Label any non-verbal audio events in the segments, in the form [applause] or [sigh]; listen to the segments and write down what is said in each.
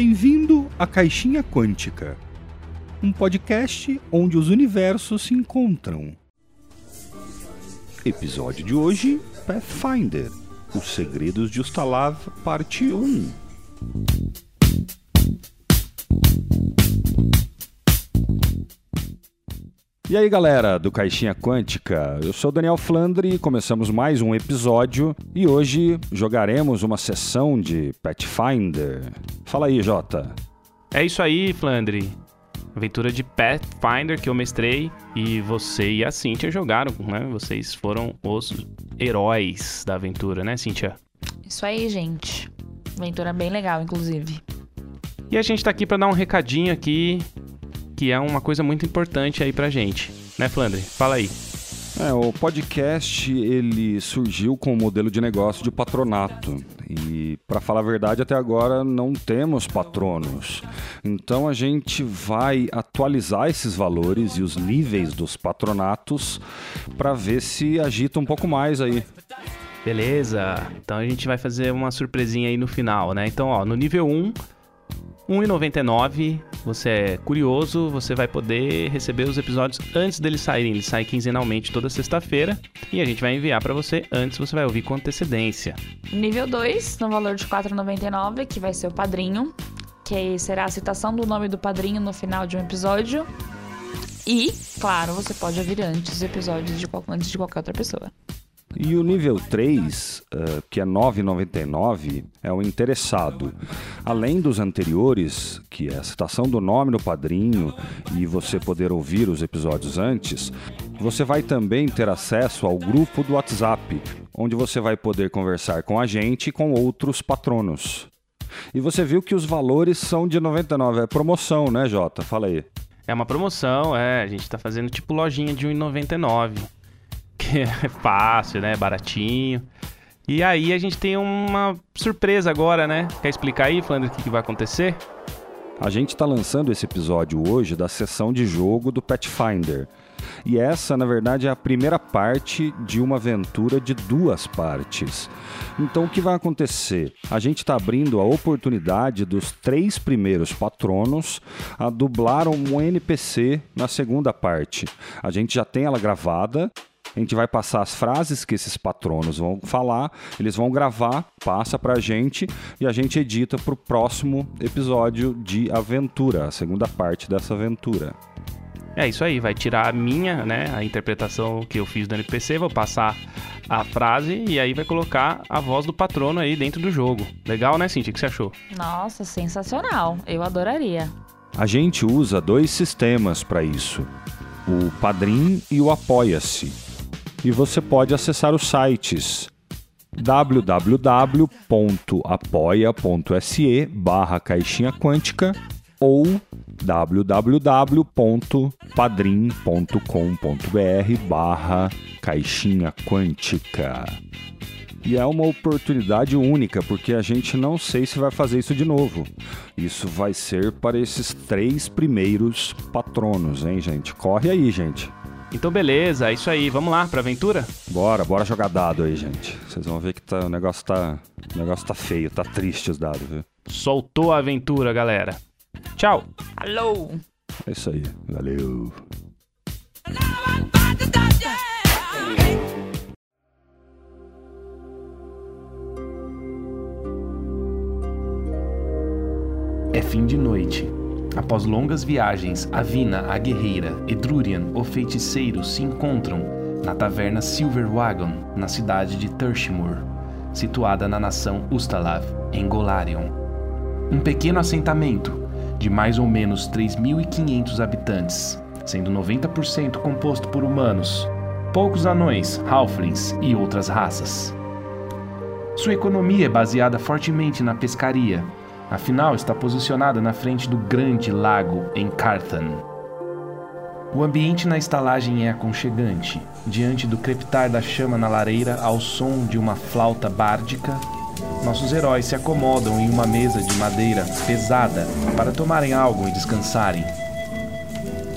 Bem-vindo à Caixinha Quântica, um podcast onde os universos se encontram. Episódio de hoje: Pathfinder Os Segredos de Ustalav, Parte 1. E aí galera do Caixinha Quântica, eu sou Daniel Flandre e começamos mais um episódio e hoje jogaremos uma sessão de Pathfinder. Fala aí, Jota. É isso aí, Flandre. Aventura de Pathfinder que eu mestrei e você e a Cíntia jogaram, né? Vocês foram os heróis da aventura, né, Cíntia? Isso aí, gente. Aventura bem legal, inclusive. E a gente tá aqui para dar um recadinho aqui que é uma coisa muito importante aí pra gente, né, Flandre? Fala aí. É, o podcast ele surgiu com o modelo de negócio de patronato e para falar a verdade até agora não temos patronos. Então a gente vai atualizar esses valores e os níveis dos patronatos para ver se agita um pouco mais aí. Beleza. Então a gente vai fazer uma surpresinha aí no final, né? Então, ó, no nível 1 1,99. Você é curioso, você vai poder receber os episódios antes deles saírem. Eles saem quinzenalmente toda sexta-feira e a gente vai enviar para você antes, você vai ouvir com antecedência. Nível 2, no valor de 4,99, que vai ser o padrinho, que será a citação do nome do padrinho no final de um episódio. E, claro, você pode ouvir antes os episódios de, antes de qualquer outra pessoa. E o nível 3, uh, que é 9,99, é o interessado. Além dos anteriores, que é a citação do nome no padrinho e você poder ouvir os episódios antes, você vai também ter acesso ao grupo do WhatsApp, onde você vai poder conversar com a gente e com outros patronos. E você viu que os valores são de 99, é promoção, né, Jota? Fala aí. É uma promoção, é. A gente tá fazendo tipo lojinha de 1,99 que é fácil, né? Baratinho. E aí a gente tem uma surpresa agora, né? Quer explicar aí, Flandre, o que, que vai acontecer? A gente está lançando esse episódio hoje da sessão de jogo do Pathfinder. E essa, na verdade, é a primeira parte de uma aventura de duas partes. Então, o que vai acontecer? A gente está abrindo a oportunidade dos três primeiros patronos a dublar um NPC na segunda parte. A gente já tem ela gravada a gente vai passar as frases que esses patronos vão falar, eles vão gravar, passa pra gente e a gente edita pro próximo episódio de aventura, a segunda parte dessa aventura. É isso aí, vai tirar a minha, né, a interpretação que eu fiz do NPC, vou passar a frase e aí vai colocar a voz do patrono aí dentro do jogo. Legal, né, Cintia? O que você achou? Nossa, sensacional. Eu adoraria. A gente usa dois sistemas para isso: o Padrim e o Apoia-se e você pode acessar os sites www.apoia.se barra caixinha quântica ou www.padrim.com.br barra caixinha quântica. E é uma oportunidade única, porque a gente não sei se vai fazer isso de novo. Isso vai ser para esses três primeiros patronos, hein, gente? Corre aí, gente. Então beleza, é isso aí. Vamos lá pra aventura? Bora, bora jogar dado aí, gente. Vocês vão ver que tá, o negócio tá. O negócio tá feio, tá triste os dados, viu? Soltou a aventura, galera. Tchau. Alô. É isso aí. Valeu. É fim de noite. Após longas viagens, Avina, a guerreira, e Drurian, o feiticeiro, se encontram na taverna Silver Wagon, na cidade de Turshimur, situada na nação Ustalav, em Golarion. Um pequeno assentamento de mais ou menos 3.500 habitantes, sendo 90% composto por humanos, poucos anões, halflings e outras raças. Sua economia é baseada fortemente na pescaria, Afinal, está posicionada na frente do grande lago em Carthan. O ambiente na estalagem é aconchegante. Diante do crepitar da chama na lareira ao som de uma flauta bárdica, nossos heróis se acomodam em uma mesa de madeira pesada para tomarem algo e descansarem.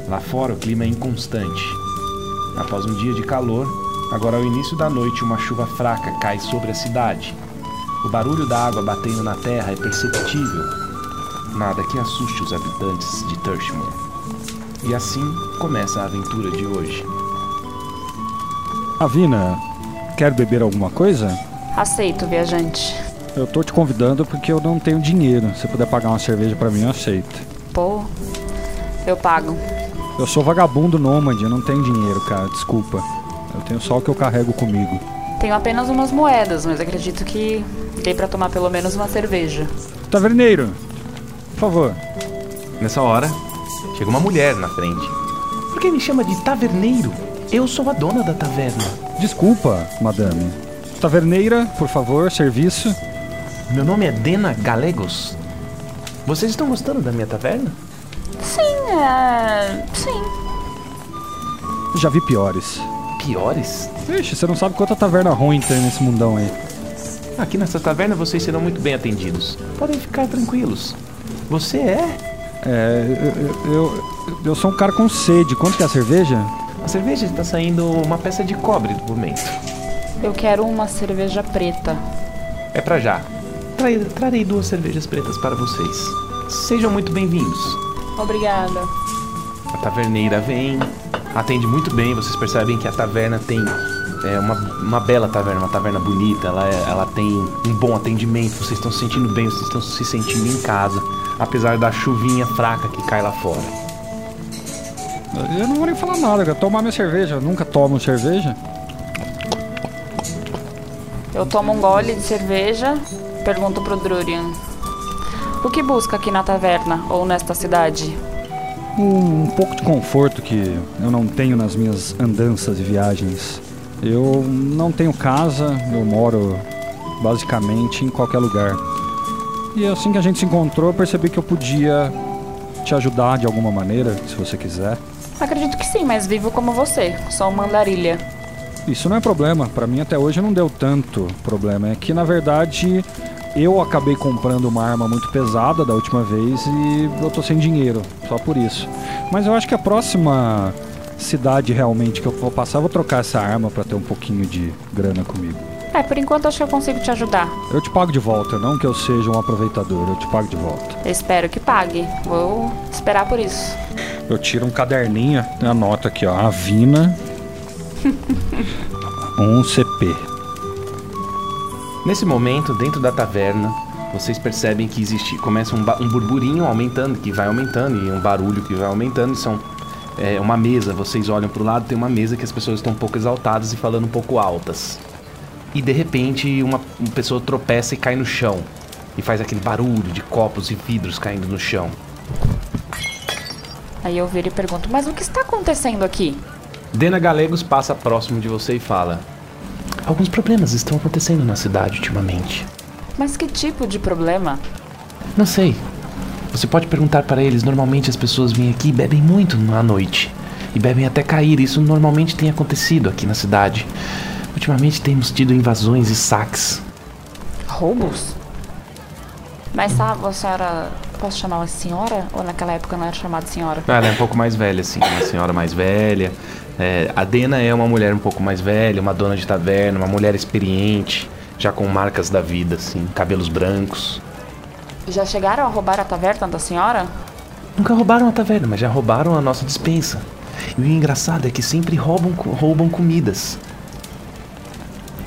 Lá fora o clima é inconstante. Após um dia de calor, agora ao início da noite uma chuva fraca cai sobre a cidade, o barulho da água batendo na terra é perceptível. nada que assuste os habitantes de Turshmore. E assim começa a aventura de hoje. Avina, quer beber alguma coisa? Aceito, viajante. Eu tô te convidando porque eu não tenho dinheiro. Se puder pagar uma cerveja para mim, eu aceito. Pô, eu pago. Eu sou vagabundo nômade, eu não tenho dinheiro, cara, desculpa. Eu tenho só o que eu carrego comigo. Tenho apenas umas moedas, mas acredito que dê pra tomar pelo menos uma cerveja. Taverneiro, por favor. Nessa hora, chega uma mulher na frente. Por que me chama de taverneiro? Eu sou a dona da taverna. Desculpa, madame. Taverneira, por favor, serviço. Meu nome é Dena Galegos. Vocês estão gostando da minha taverna? Sim, é. Sim. Já vi piores. Piores? Ixi, você não sabe quanta taverna ruim tem nesse mundão aí. Aqui nessa taverna vocês serão muito bem atendidos. Podem ficar tranquilos. Você é? É, eu, eu, eu sou um cara com sede. Quanto que é a cerveja? A cerveja está saindo uma peça de cobre do momento. Eu quero uma cerveja preta. É pra já. Trai- trarei duas cervejas pretas para vocês. Sejam muito bem-vindos. Obrigada. A taverneira vem, atende muito bem. Vocês percebem que a taverna tem é, uma, uma bela taverna, uma taverna bonita. Ela, é- ela tem um bom atendimento. Vocês estão se sentindo bem, vocês estão se sentindo em casa, apesar da chuvinha fraca que cai lá fora. Eu não vou nem falar nada, eu quero tomar minha cerveja. Eu nunca tomo cerveja. Eu tomo um gole de cerveja, pergunto pro Drurian. O que busca aqui na taverna ou nesta cidade? Um, um pouco de conforto que eu não tenho nas minhas andanças e viagens. Eu não tenho casa, eu moro basicamente em qualquer lugar. E assim que a gente se encontrou, eu percebi que eu podia te ajudar de alguma maneira, se você quiser. Acredito que sim, mas vivo como você. Sou uma andarilha. Isso não é problema, pra mim até hoje não deu tanto problema. É que na verdade eu acabei comprando uma arma muito pesada da última vez e eu tô sem dinheiro, só por isso. Mas eu acho que a próxima cidade realmente que eu vou passar, eu vou trocar essa arma pra ter um pouquinho de grana comigo. É, por enquanto acho que eu consigo te ajudar. Eu te pago de volta, não que eu seja um aproveitador, eu te pago de volta. Eu espero que pague. Vou esperar por isso. Eu tiro um caderninho, anoto aqui, ó, Avina, [laughs] um CP. Nesse momento, dentro da taverna, vocês percebem que existe. Começa um, um burburinho aumentando, que vai aumentando, e um barulho que vai aumentando. São é, uma mesa. Vocês olham pro lado, tem uma mesa que as pessoas estão um pouco exaltadas e falando um pouco altas. E de repente, uma, uma pessoa tropeça e cai no chão. E faz aquele barulho de copos e vidros caindo no chão. Aí eu viro e pergunto: Mas o que está acontecendo aqui? Dena Galegos passa próximo de você e fala: Alguns problemas estão acontecendo na cidade ultimamente. Mas que tipo de problema? Não sei. Você pode perguntar para eles. Normalmente as pessoas vêm aqui e bebem muito à noite. E bebem até cair. Isso normalmente tem acontecido aqui na cidade. Ultimamente temos tido invasões e saques. Roubos? Mas sabe, a senhora. Posso chamá-la senhora? Ou naquela época não era chamada senhora? Ah, ela é um pouco mais velha, assim. Uma senhora mais velha. É, a Dena é uma mulher um pouco mais velha, uma dona de taverna, uma mulher experiente. Já com marcas da vida, assim. Cabelos brancos. Já chegaram a roubar a taverna da senhora? Nunca roubaram a taverna, mas já roubaram a nossa dispensa. E o engraçado é que sempre roubam, roubam comidas.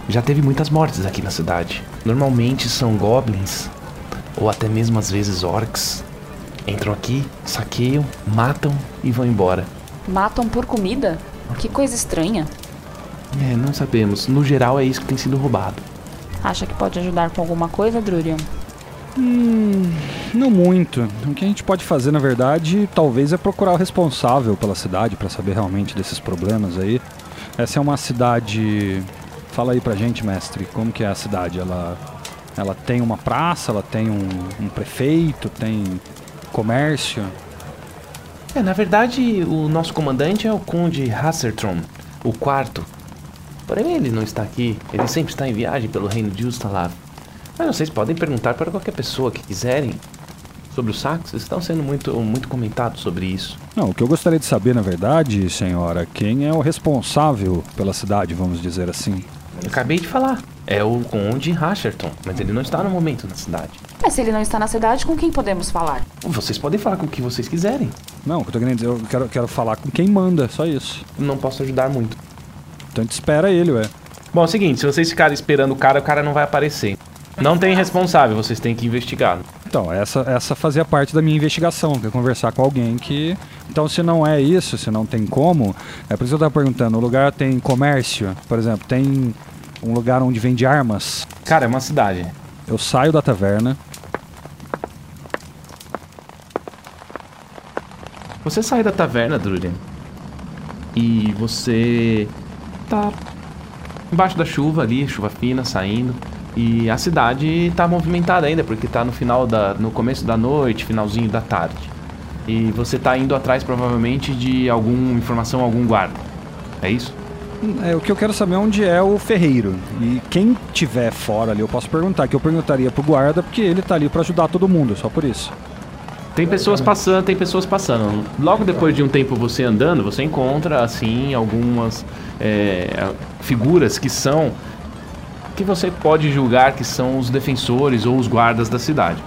Já teve muitas mortes aqui na cidade. Normalmente são goblins, ou até mesmo às vezes orcs. Entram aqui, saqueiam, matam e vão embora. Matam por comida? Que coisa estranha. É, não sabemos. No geral é isso que tem sido roubado. Acha que pode ajudar com alguma coisa, Drurian? Não muito. O que a gente pode fazer, na verdade, talvez é procurar o responsável pela cidade para saber realmente desses problemas aí. Essa é uma cidade. Fala aí pra gente, mestre, como que é a cidade? Ela, ela tem uma praça, ela tem um, um prefeito, tem comércio. É, na verdade, o nosso comandante é o Conde Hassertron, o quarto. Porém, ele não está aqui. Ele sempre está em viagem pelo reino de Ustalav. Mas vocês podem perguntar para qualquer pessoa que quiserem sobre os sacos. Estão sendo muito, muito comentados sobre isso. Não, o que eu gostaria de saber, na verdade, senhora, quem é o responsável pela cidade, vamos dizer assim. Eu acabei de falar. É o Conde Hasserton, mas ele não está no momento na cidade. Mas se ele não está na cidade, com quem podemos falar? Vocês podem falar com o que vocês quiserem. Não, o que eu tô querendo dizer, eu quero, quero falar com quem manda, só isso. Não posso ajudar muito. Então a gente espera ele, ué. Bom, é o seguinte, se vocês ficarem esperando o cara, o cara não vai aparecer. Não tem responsável, vocês têm que investigar. Então, essa, essa fazia parte da minha investigação, que é conversar com alguém que. Então, se não é isso, se não tem como, é por isso que eu tava perguntando: o lugar tem comércio, por exemplo, tem um lugar onde vende armas. Cara, é uma cidade. Eu saio da taverna, Você sai da taverna, Drurian. E você tá embaixo da chuva ali, chuva fina saindo. E a cidade tá movimentada ainda, porque tá no final da. no começo da noite, finalzinho da tarde. E você tá indo atrás provavelmente de alguma informação, algum guarda. É isso? É, o que eu quero saber é onde é o ferreiro. E quem tiver fora ali, eu posso perguntar. Que eu perguntaria pro guarda, porque ele tá ali pra ajudar todo mundo, só por isso. Tem pessoas passando, tem pessoas passando. Logo depois de um tempo você andando, você encontra assim algumas é, figuras que são que você pode julgar que são os defensores ou os guardas da cidade.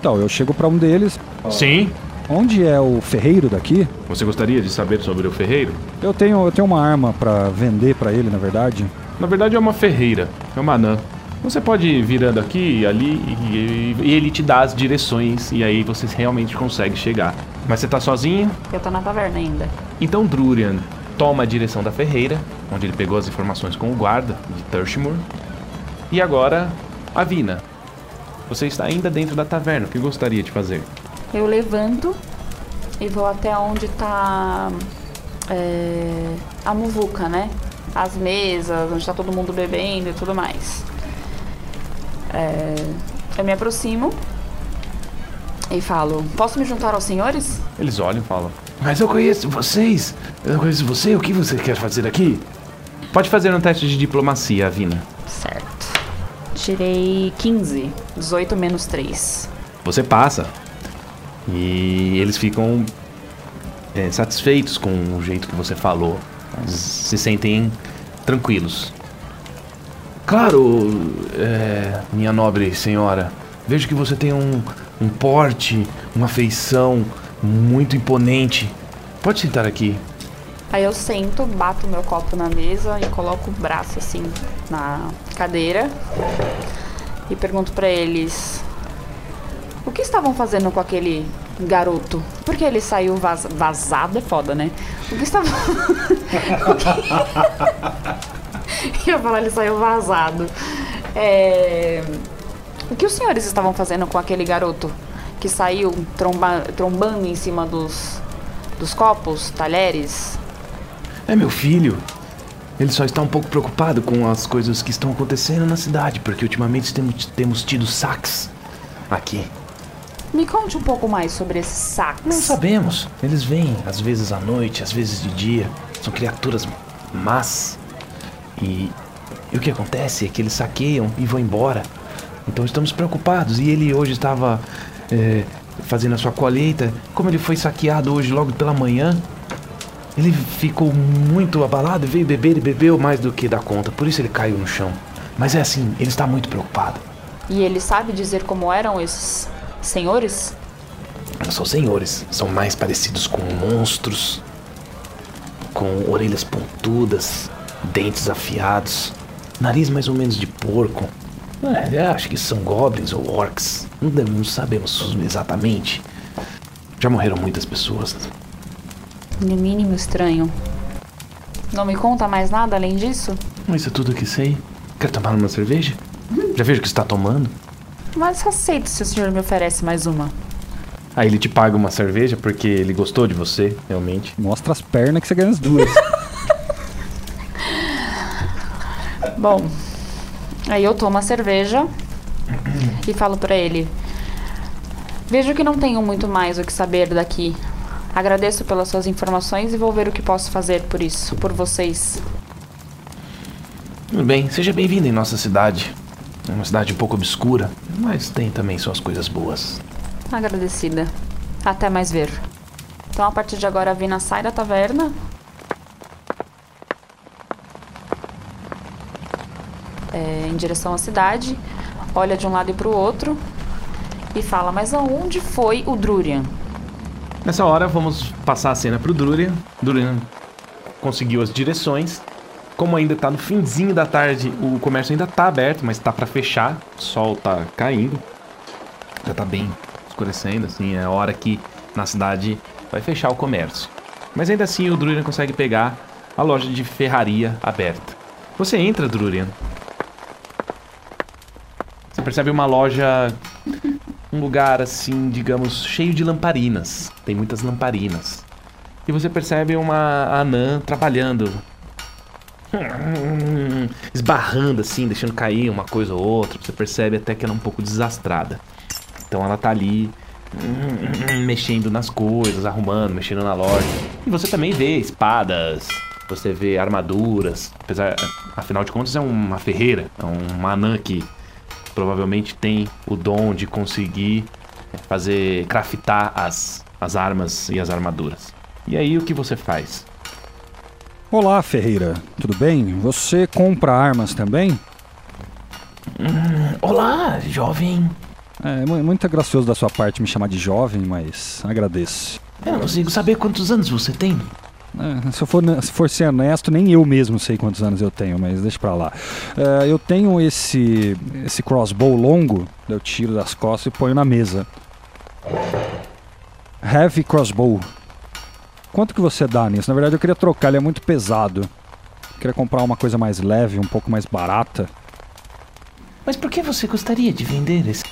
Então, eu chego pra um deles. Sim. Onde é o ferreiro daqui? Você gostaria de saber sobre o ferreiro? Eu tenho, eu tenho uma arma pra vender pra ele, na verdade. Na verdade é uma ferreira, é uma anã. Você pode ir virando aqui e ali e, e ele te dá as direções e aí você realmente consegue chegar. Mas você tá sozinho? Eu tô na taverna ainda. Então Drurian toma a direção da ferreira, onde ele pegou as informações com o guarda de Turshimur. E agora, Avina. Você está ainda dentro da taverna, o que gostaria de fazer? Eu levanto e vou até onde tá é, a muvuca, né? As mesas, onde tá todo mundo bebendo e tudo mais. É, eu me aproximo e falo: Posso me juntar aos senhores? Eles olham e falam: Mas eu conheço vocês! Eu conheço você, o que você quer fazer aqui? Pode fazer um teste de diplomacia, Avina. Certo. Tirei 15, 18 menos 3. Você passa. E eles ficam é, satisfeitos com o jeito que você falou. Eles se sentem tranquilos. Claro, é, minha nobre senhora. Vejo que você tem um, um porte, uma feição muito imponente. Pode sentar aqui. Aí eu sento, bato meu copo na mesa e coloco o braço assim na cadeira e pergunto pra eles: O que estavam fazendo com aquele garoto? Porque ele saiu vaz- vazado, é foda, né? O que estavam. [laughs] [laughs] Eu ia falar, ele saiu vazado. É... O que os senhores estavam fazendo com aquele garoto que saiu tromba- trombando em cima dos, dos copos, talheres? É meu filho. Ele só está um pouco preocupado com as coisas que estão acontecendo na cidade, porque ultimamente temos, temos tido saques aqui. Me conte um pouco mais sobre esses saques. Não sabemos. Eles vêm, às vezes à noite, às vezes de dia. São criaturas más. E, e o que acontece é que eles saqueiam e vão embora. Então estamos preocupados. E ele hoje estava é, fazendo a sua colheita. Como ele foi saqueado hoje logo pela manhã, ele ficou muito abalado, veio beber e bebeu mais do que dá conta. Por isso ele caiu no chão. Mas é assim, ele está muito preocupado. E ele sabe dizer como eram esses senhores? Não são senhores, são mais parecidos com monstros, com orelhas pontudas, dentes afiados, nariz mais ou menos de porco. É, acho que são goblins ou orcs. Não sabemos exatamente. Já morreram muitas pessoas. No mínimo estranho. Não me conta mais nada além disso? Isso é tudo que sei. Quer tomar uma cerveja? Já vejo que está tomando. Mas aceito se o senhor me oferece mais uma. Aí ele te paga uma cerveja porque ele gostou de você, realmente. Mostra as pernas que você ganha as duas. [laughs] Bom, aí eu tomo a cerveja e falo pra ele: Vejo que não tenho muito mais o que saber daqui. Agradeço pelas suas informações e vou ver o que posso fazer por isso, por vocês. Tudo bem, seja bem-vindo em nossa cidade. É uma cidade um pouco obscura, mas tem também suas coisas boas. Agradecida. Até mais ver. Então, a partir de agora, a Vina sai da taverna. É, em direção à cidade. olha de um lado e pro outro e fala: Mas aonde foi o Drurian? Nessa hora, vamos passar a cena pro Drurian. Drurian conseguiu as direções. Como ainda tá no finzinho da tarde, o comércio ainda tá aberto, mas tá para fechar. O sol tá caindo. Já tá bem escurecendo, assim, é a hora que na cidade vai fechar o comércio. Mas ainda assim o Drurian consegue pegar a loja de ferraria aberta. Você entra, Drurian. Você percebe uma loja, um lugar assim, digamos, cheio de lamparinas. Tem muitas lamparinas. E você percebe uma anã trabalhando. Esbarrando assim, deixando cair uma coisa ou outra. Você percebe até que ela é um pouco desastrada. Então ela tá ali mexendo nas coisas, arrumando, mexendo na loja. E você também vê espadas, você vê armaduras, apesar, afinal de contas é uma ferreira, é um anã que provavelmente tem o dom de conseguir fazer craftar as, as armas e as armaduras. E aí o que você faz? Olá, Ferreira. Tudo bem? Você compra armas também? Hum, olá, jovem. É muito gracioso da sua parte me chamar de jovem, mas agradeço. Eu não consigo saber quantos anos você tem. É, se, eu for, se for ser honesto, nem eu mesmo sei quantos anos eu tenho, mas deixa pra lá. É, eu tenho esse, esse crossbow longo, eu tiro das costas e ponho na mesa. Heavy crossbow. Quanto que você dá nisso? Na verdade eu queria trocar, ele é muito pesado. Eu queria comprar uma coisa mais leve, um pouco mais barata. Mas por que você gostaria de vender esse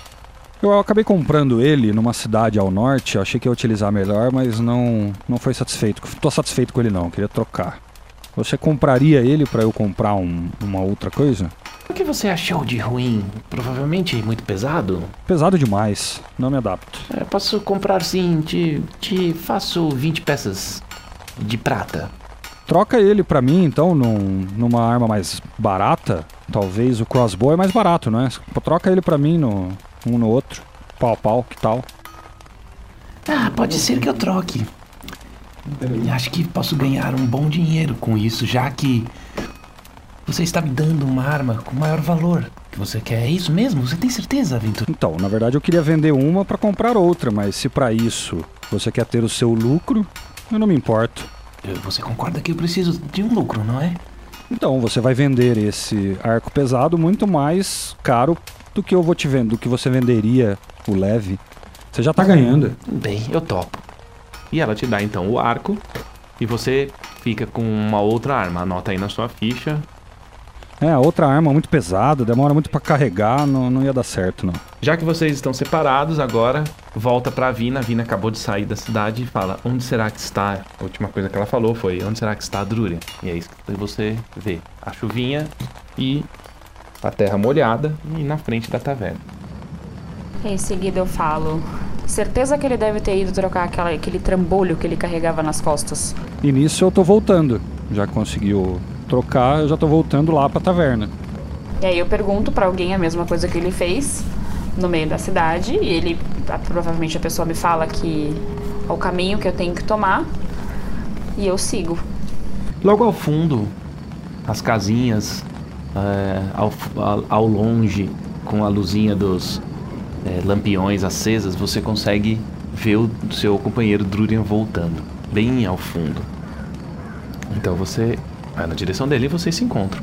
eu acabei comprando ele numa cidade ao norte, achei que ia utilizar melhor, mas não, não foi satisfeito. Tô satisfeito com ele não, queria trocar. Você compraria ele para eu comprar um, uma outra coisa? O que você achou de ruim? Provavelmente muito pesado? Pesado demais, não me adapto. É, posso comprar sim, te, te faço 20 peças de prata. Troca ele para mim então num, numa arma mais barata. Talvez o crossbow é mais barato, não é? Troca ele para mim no, um no outro, pau a pau, que tal? Ah, pode ser que eu troque. Acho que posso ganhar um bom dinheiro com isso, já que você está me dando uma arma com maior valor. Que você quer é isso mesmo? Você tem certeza, Aventura? Então, na verdade eu queria vender uma para comprar outra, mas se para isso você quer ter o seu lucro, eu não me importo. Você concorda que eu preciso de um lucro, não é? Então, você vai vender esse arco pesado muito mais caro do que eu vou te vendo, do que você venderia o leve. Você já tá ganhando. Bem, eu topo. E ela te dá então o arco e você fica com uma outra arma. Anota aí na sua ficha. É, a outra arma muito pesada, demora muito para carregar, não, não ia dar certo, não. Já que vocês estão separados, agora volta pra Vina. A Vina acabou de sair da cidade e fala: Onde será que está? A última coisa que ela falou foi: Onde será que está a Drúria? E é isso que você vê: a chuvinha e a terra molhada e na frente da taverna. Em seguida eu falo. Certeza que ele deve ter ido trocar aquela, aquele trambolho que ele carregava nas costas. E nisso eu tô voltando. Já conseguiu trocar, eu já tô voltando lá pra taverna. E aí eu pergunto para alguém a mesma coisa que ele fez no meio da cidade. E ele, provavelmente a pessoa me fala que é o caminho que eu tenho que tomar. E eu sigo. Logo ao fundo, as casinhas é, ao, ao, longe, com a luzinha dos é, lampiões acesas, você consegue ver o seu companheiro Drurian voltando, bem ao fundo. Então você vai na direção dele vocês se encontram.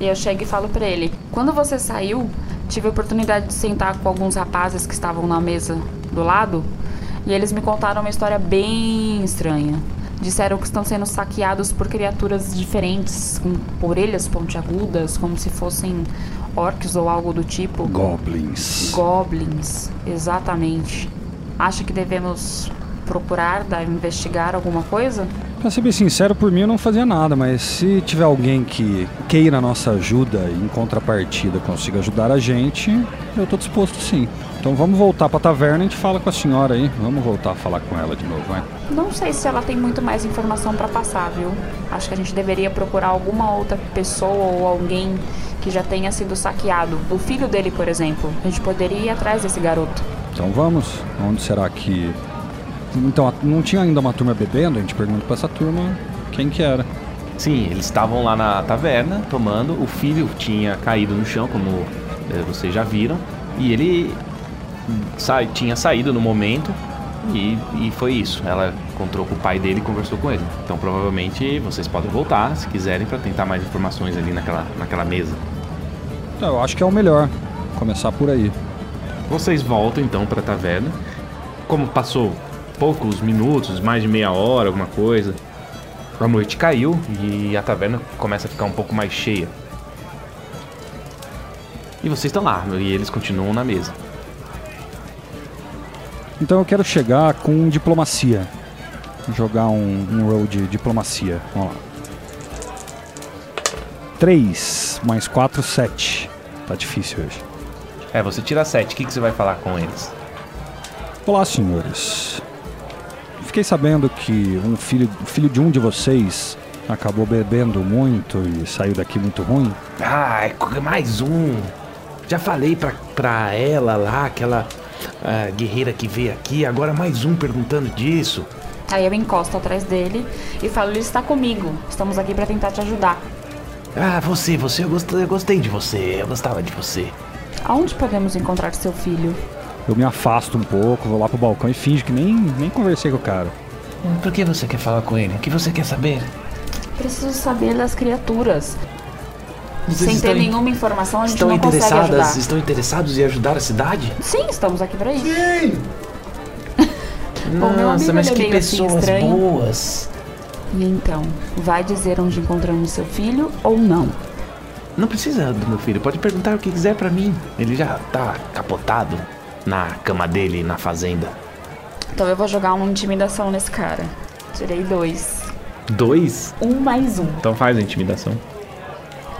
E eu chego e falo para ele: Quando você saiu, tive a oportunidade de sentar com alguns rapazes que estavam na mesa do lado e eles me contaram uma história bem estranha. Disseram que estão sendo saqueados por criaturas diferentes, com orelhas pontiagudas, como se fossem orcs ou algo do tipo. Goblins. Goblins, exatamente. Acha que devemos procurar, da, investigar alguma coisa? Pra ser bem sincero, por mim eu não fazia nada, mas se tiver alguém que queira a nossa ajuda e em contrapartida consiga ajudar a gente, eu tô disposto sim. Então vamos voltar pra taverna e a gente fala com a senhora aí. Vamos voltar a falar com ela de novo, vai. Não sei se ela tem muito mais informação para passar, viu? Acho que a gente deveria procurar alguma outra pessoa ou alguém que já tenha sido saqueado. O filho dele, por exemplo. A gente poderia ir atrás desse garoto. Então vamos. Onde será que então, não tinha ainda uma turma bebendo? A gente pergunta pra essa turma quem que era. Sim, eles estavam lá na taverna tomando. O filho tinha caído no chão, como é, vocês já viram. E ele sa tinha saído no momento e, e foi isso. Ela encontrou com o pai dele e conversou com ele. Então provavelmente vocês podem voltar se quiserem para tentar mais informações ali naquela, naquela mesa. Eu acho que é o melhor. Começar por aí. Vocês voltam então para a taverna. Como passou poucos minutos, mais de meia hora, alguma coisa, a noite caiu e a taverna começa a ficar um pouco mais cheia. E vocês estão lá, e eles continuam na mesa. Então eu quero chegar com diplomacia. Jogar um, um roll de diplomacia. Vamos lá. 3 mais 4, 7. Tá difícil hoje. É, você tira 7. O que, que você vai falar com eles? Olá, senhores. Fiquei sabendo que um filho, filho de um de vocês acabou bebendo muito e saiu daqui muito ruim. Ah, é mais um. Já falei pra, pra ela lá, aquela ah, guerreira que veio aqui, agora mais um perguntando disso. Aí eu encosto atrás dele e falo: ele está comigo. Estamos aqui para tentar te ajudar. Ah, você, você, eu gostei, eu gostei de você, eu gostava de você. Aonde podemos encontrar seu filho? Eu me afasto um pouco, vou lá pro balcão e finge que nem, nem conversei com o cara. Por que você quer falar com ele? O que você quer saber? Preciso saber das criaturas. Vocês Sem ter in- nenhuma informação, a gente Estão não consegue interessadas, ajudar. estão interessados em ajudar a cidade? Sim, estamos aqui para isso. [laughs] Meu Nossa, mas é que assim, pessoas estranho. boas. E então, vai dizer onde encontramos seu filho ou não? Não precisa do meu filho, pode perguntar o que quiser pra mim. Ele já tá capotado na cama dele na fazenda. Então eu vou jogar uma intimidação nesse cara. Tirei dois. Dois? Um mais um. Então faz a intimidação.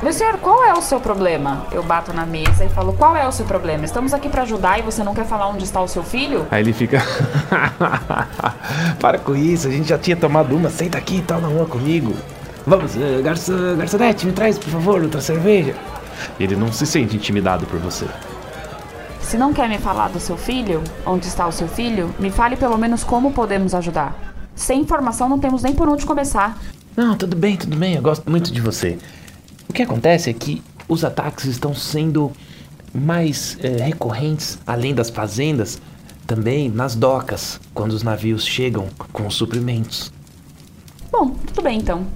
Meu senhor, qual é o seu problema? Eu bato na mesa e falo: qual é o seu problema? Estamos aqui para ajudar e você não quer falar onde está o seu filho? Aí ele fica. [laughs] Para com isso, a gente já tinha tomado uma. Senta aqui e tal na rua comigo. Vamos, eh, garçom, garçonete, me traz, por favor, outra cerveja. ele não se sente intimidado por você. Se não quer me falar do seu filho, onde está o seu filho, me fale pelo menos como podemos ajudar. Sem informação não temos nem por onde começar. Não, tudo bem, tudo bem, eu gosto muito de você. O que acontece é que os ataques estão sendo mais eh, recorrentes, além das fazendas, também nas docas, quando os navios chegam com os suprimentos. Bom, tudo bem então.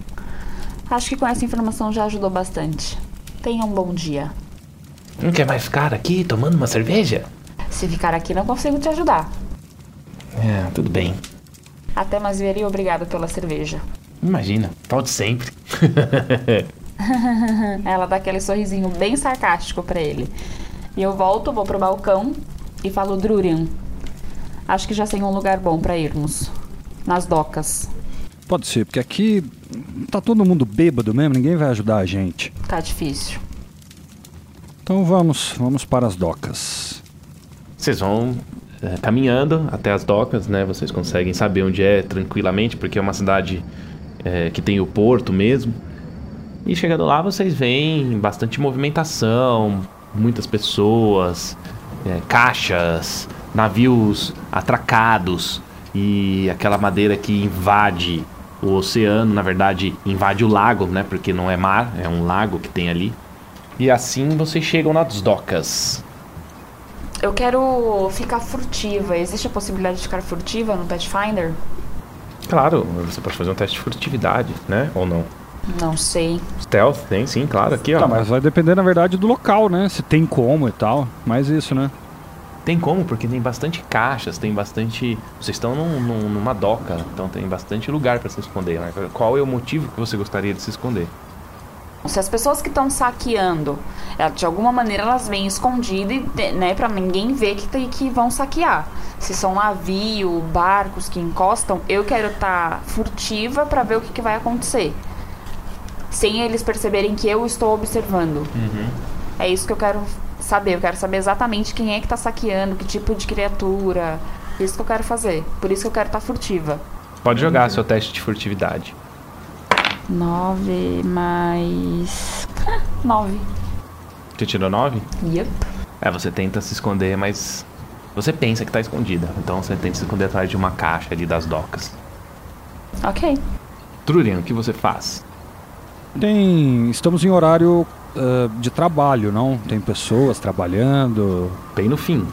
Acho que com essa informação já ajudou bastante. Tenha um bom dia. Não quer mais ficar aqui tomando uma cerveja? Se ficar aqui, não consigo te ajudar. É, tudo bem. Até mais ver e obrigado pela cerveja. Imagina, volte sempre. [laughs] Ela dá aquele sorrisinho bem sarcástico pra ele. E eu volto, vou pro balcão e falo Drurian. Acho que já sei um lugar bom pra irmos. Nas docas. Pode ser, porque aqui tá todo mundo bêbado mesmo, ninguém vai ajudar a gente. Tá difícil. Então vamos, vamos para as docas. Vocês vão é, caminhando até as docas, né? Vocês conseguem saber onde é tranquilamente, porque é uma cidade é, que tem o porto mesmo. E chegando lá, vocês veem bastante movimentação, muitas pessoas, é, caixas, navios atracados e aquela madeira que invade o oceano, na verdade, invade o lago, né? Porque não é mar, é um lago que tem ali. E assim vocês chegam nas docas. Eu quero ficar furtiva. Existe a possibilidade de ficar furtiva no Pathfinder? Claro, você pode fazer um teste de furtividade, né? Ou não? Não sei. Stealth tem sim, claro, aqui ó. Tá, mas vai depender, na verdade, do local, né? Se tem como e tal. Mais isso, né? Tem como, porque tem bastante caixas, tem bastante. Vocês estão num- num- numa doca, então tem bastante lugar pra se esconder. Né? Qual é o motivo que você gostaria de se esconder? Se as pessoas que estão saqueando, ela- de alguma maneira elas vêm escondidas, e, né, para ninguém ver que, tem- que vão saquear. Se são navio, barcos que encostam, eu quero estar furtiva pra ver o que, que vai acontecer. Sem eles perceberem que eu estou observando. É isso que eu quero saber. Eu quero saber exatamente quem é que tá saqueando, que tipo de criatura. Isso que eu quero fazer. Por isso que eu quero estar furtiva. Pode jogar seu teste de furtividade. Nove mais. Nove. Você tirou 9? Yep. É, você tenta se esconder, mas. Você pensa que tá escondida. Então você tenta se esconder atrás de uma caixa ali das docas. Ok. Trurian, o que você faz? Tem. Estamos em horário uh, de trabalho, não? Tem pessoas trabalhando. Bem no fim.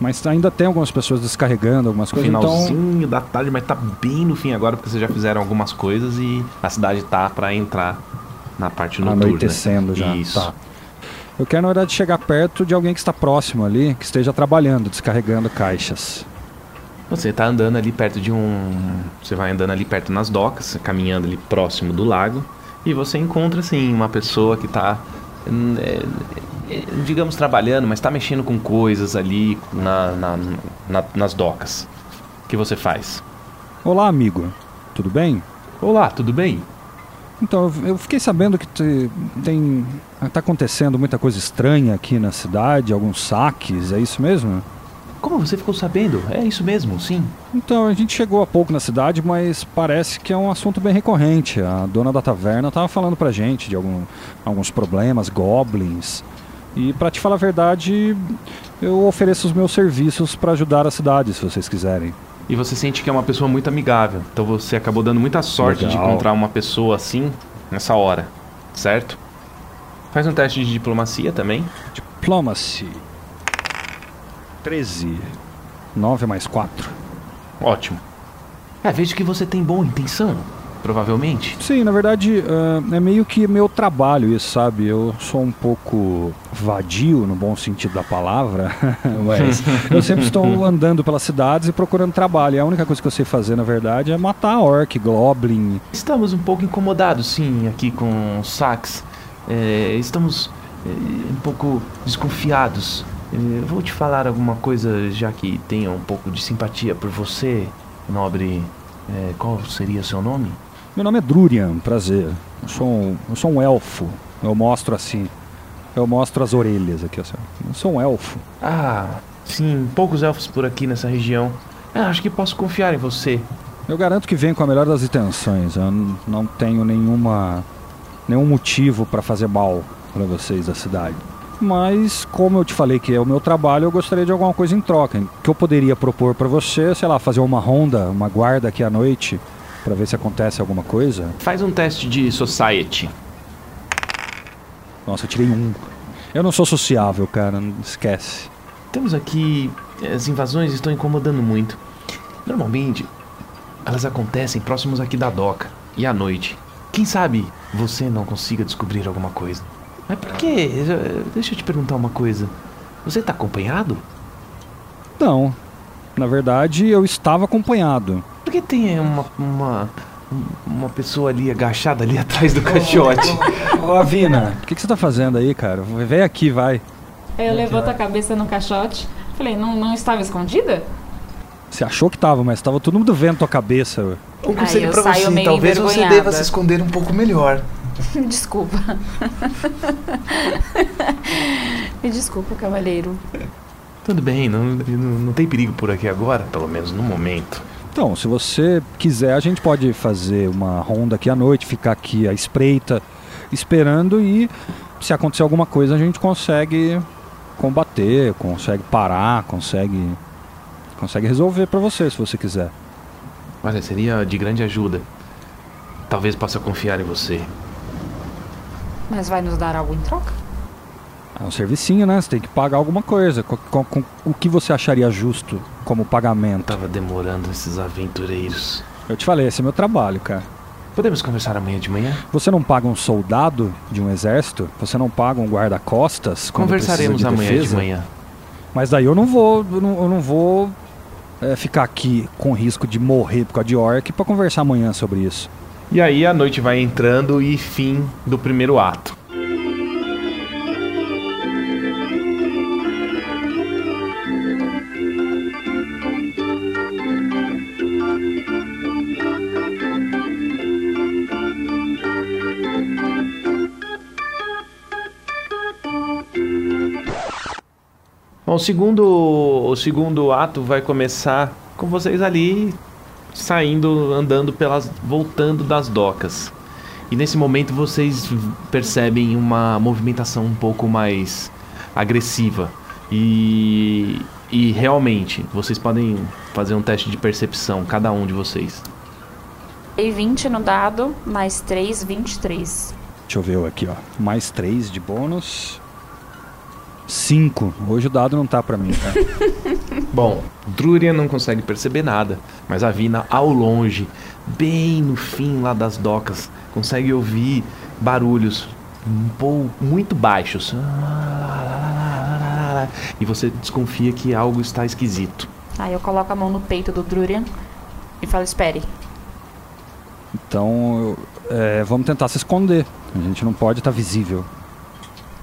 Mas ainda tem algumas pessoas descarregando algumas coisas. Finalzinho então... da tarde, mas tá bem no fim agora, porque vocês já fizeram algumas coisas e a cidade tá para entrar na parte noturna. Anoitecendo já. Isso. Tá. Eu quero, na verdade, chegar perto de alguém que está próximo ali, que esteja trabalhando, descarregando caixas. Você está andando ali perto de um. Você vai andando ali perto nas docas, caminhando ali próximo do lago, e você encontra, assim, uma pessoa que está digamos, trabalhando, mas está mexendo com coisas ali na, na, na, nas docas. O que você faz? Olá, amigo. Tudo bem? Olá, tudo bem? Então, eu fiquei sabendo que te, tem. está acontecendo muita coisa estranha aqui na cidade, alguns saques, é isso mesmo? Como você ficou sabendo? É isso mesmo, sim. Então, a gente chegou há pouco na cidade, mas parece que é um assunto bem recorrente. A dona da taverna estava falando pra gente de algum, alguns problemas, goblins. E para te falar a verdade, eu ofereço os meus serviços para ajudar a cidade, se vocês quiserem. E você sente que é uma pessoa muito amigável. Então você acabou dando muita sorte Legal. de encontrar uma pessoa assim nessa hora, certo? Faz um teste de diplomacia também. Diplomacy. 13. 9 mais 4. Ótimo. É, vejo que você tem boa intenção, provavelmente. Sim, na verdade, uh, é meio que meu trabalho isso, sabe? Eu sou um pouco vadio, no bom sentido da palavra, [laughs] mas eu sempre estou andando pelas cidades e procurando trabalho. E a única coisa que eu sei fazer, na verdade, é matar orc, goblin. Estamos um pouco incomodados, sim, aqui com sax. É, estamos é, um pouco desconfiados eu vou te falar alguma coisa, já que tenho um pouco de simpatia por você, nobre. É, qual seria seu nome? Meu nome é Drurian, prazer. Eu sou um, eu sou um elfo. Eu mostro assim. Eu mostro as orelhas aqui, assim. Eu sou um elfo. Ah, sim, poucos elfos por aqui nessa região. Ah, acho que posso confiar em você. Eu garanto que venho com a melhor das intenções. Eu não tenho nenhuma nenhum motivo para fazer mal para vocês da cidade. Mas, como eu te falei que é o meu trabalho, eu gostaria de alguma coisa em troca. Que eu poderia propor para você, sei lá, fazer uma ronda, uma guarda aqui à noite, para ver se acontece alguma coisa? Faz um teste de society. Nossa, eu tirei um. Eu não sou sociável, cara, não esquece. Temos aqui. As invasões estão incomodando muito. Normalmente, elas acontecem próximos aqui da doca e à noite. Quem sabe você não consiga descobrir alguma coisa. Mas por quê? Deixa eu te perguntar uma coisa. Você tá acompanhado? Não. Na verdade, eu estava acompanhado. Por que tem uma, uma, uma pessoa ali agachada ali [laughs] atrás do caixote? Ô, Avina, o que, que você tá fazendo aí, cara? Vem aqui, vai. Eu levanto a cabeça no caixote. Falei, não, não estava escondida? Você achou que estava, mas estava todo mundo vendo tua cabeça. Um conselho pra você, talvez você deva se esconder um pouco melhor. [laughs] Desculpa. [laughs] Me desculpa, cavalheiro. Tudo bem, não, não, não tem perigo por aqui agora, pelo menos no momento. Então, se você quiser, a gente pode fazer uma ronda aqui à noite, ficar aqui à espreita, esperando e se acontecer alguma coisa a gente consegue combater, consegue parar, consegue consegue resolver para você se você quiser. Olha, seria de grande ajuda. Talvez possa confiar em você. Mas vai nos dar algo em troca? É um servicinho, né? Você tem que pagar alguma coisa. Com, com, com, o que você acharia justo como pagamento? Tava demorando esses aventureiros. Eu te falei, esse é meu trabalho, cara. Podemos conversar amanhã de manhã? Você não paga um soldado de um exército? Você não paga um guarda-costas? Conversaremos de amanhã defesa? de manhã. Mas daí eu não vou, eu não, eu não vou é, ficar aqui com risco de morrer por causa de orc para conversar amanhã sobre isso. E aí a noite vai entrando e fim do primeiro ato. Bom, o segundo, o segundo ato vai começar com vocês ali saindo, andando pelas, voltando das docas. E nesse momento vocês percebem uma movimentação um pouco mais agressiva. E, e realmente, vocês podem fazer um teste de percepção, cada um de vocês. E 20 no dado, mais 3, 23. Deixa eu ver aqui, ó. Mais três de bônus. Cinco. Hoje o dado não tá pra mim, tá? [laughs] Bom, Drurian não consegue perceber nada, mas a Vina ao longe, bem no fim lá das docas, consegue ouvir barulhos um pouco muito baixos. E você desconfia que algo está esquisito. Aí eu coloco a mão no peito do Drurian e falo, espere. Então, é, vamos tentar se esconder. A gente não pode estar visível.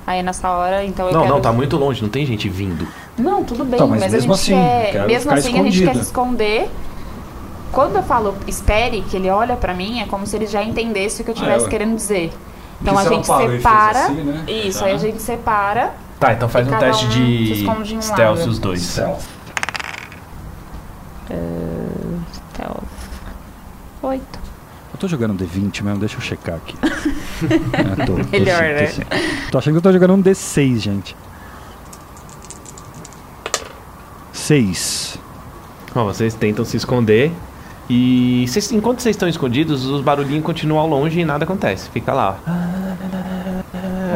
Aí nessa hora, então eu Não, quero... não, tá muito longe, não tem gente vindo. Não, tudo bem, Tá, mas mas, a mesmo gente assim, quer... Mesmo assim, a gente quer escondida. se esconder. Quando eu falo espere, que ele olha pra mim, é como se ele já entendesse o que eu estivesse Ah, eu- querendo dizer. Então a gente parou e separa. assim, né? Isso, Tá. aí a gente separa. Tá, então faz um teste um de se esconde em um stealth lado. os dois. Stealth. Então, oito. Eu tô jogando um D20 mesmo, deixa eu checar aqui. [laughs] É, tô, tô Melhor, tô né? sim. Tô achando que eu tô jogando um D6, gente. Seis. Bom, vocês tentam se esconder. E vocês- enquanto vocês estão escondidos, os barulhinhos continuam ao longe e nada acontece. Fica lá, ó.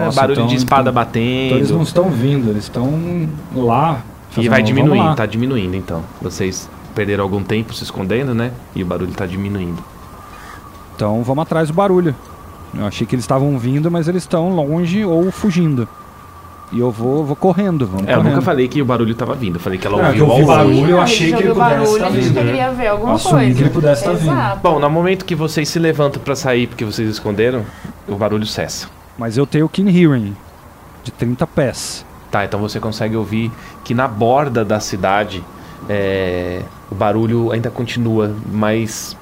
Nossa, Barulho então- de espada então- batendo. Então eles não estão vindo, eles estão lá. E vai "Vamos diminuindo, lá." tá diminuindo então. Vocês perderam algum tempo se escondendo, né? E o barulho tá diminuindo. Então vamos atrás do barulho. Eu achei que eles estavam vindo, mas eles estão longe ou fugindo. E eu vou, vou correndo, vamos É, eu correndo. nunca falei que o barulho tava vindo. Eu falei que ela É, ouviu eu longe. barulho, eu achei que ele pudesse tá gente vindo. deveria ver alguma Assumi coisa. que ele pudesse tá vindo. Bom, no momento que vocês se levantam pra sair porque vocês esconderam, o barulho cessa. Mas eu tenho o Keen Hearing de 30 pés. Tá, então você consegue ouvir que na borda da cidade é, o barulho ainda continua, mas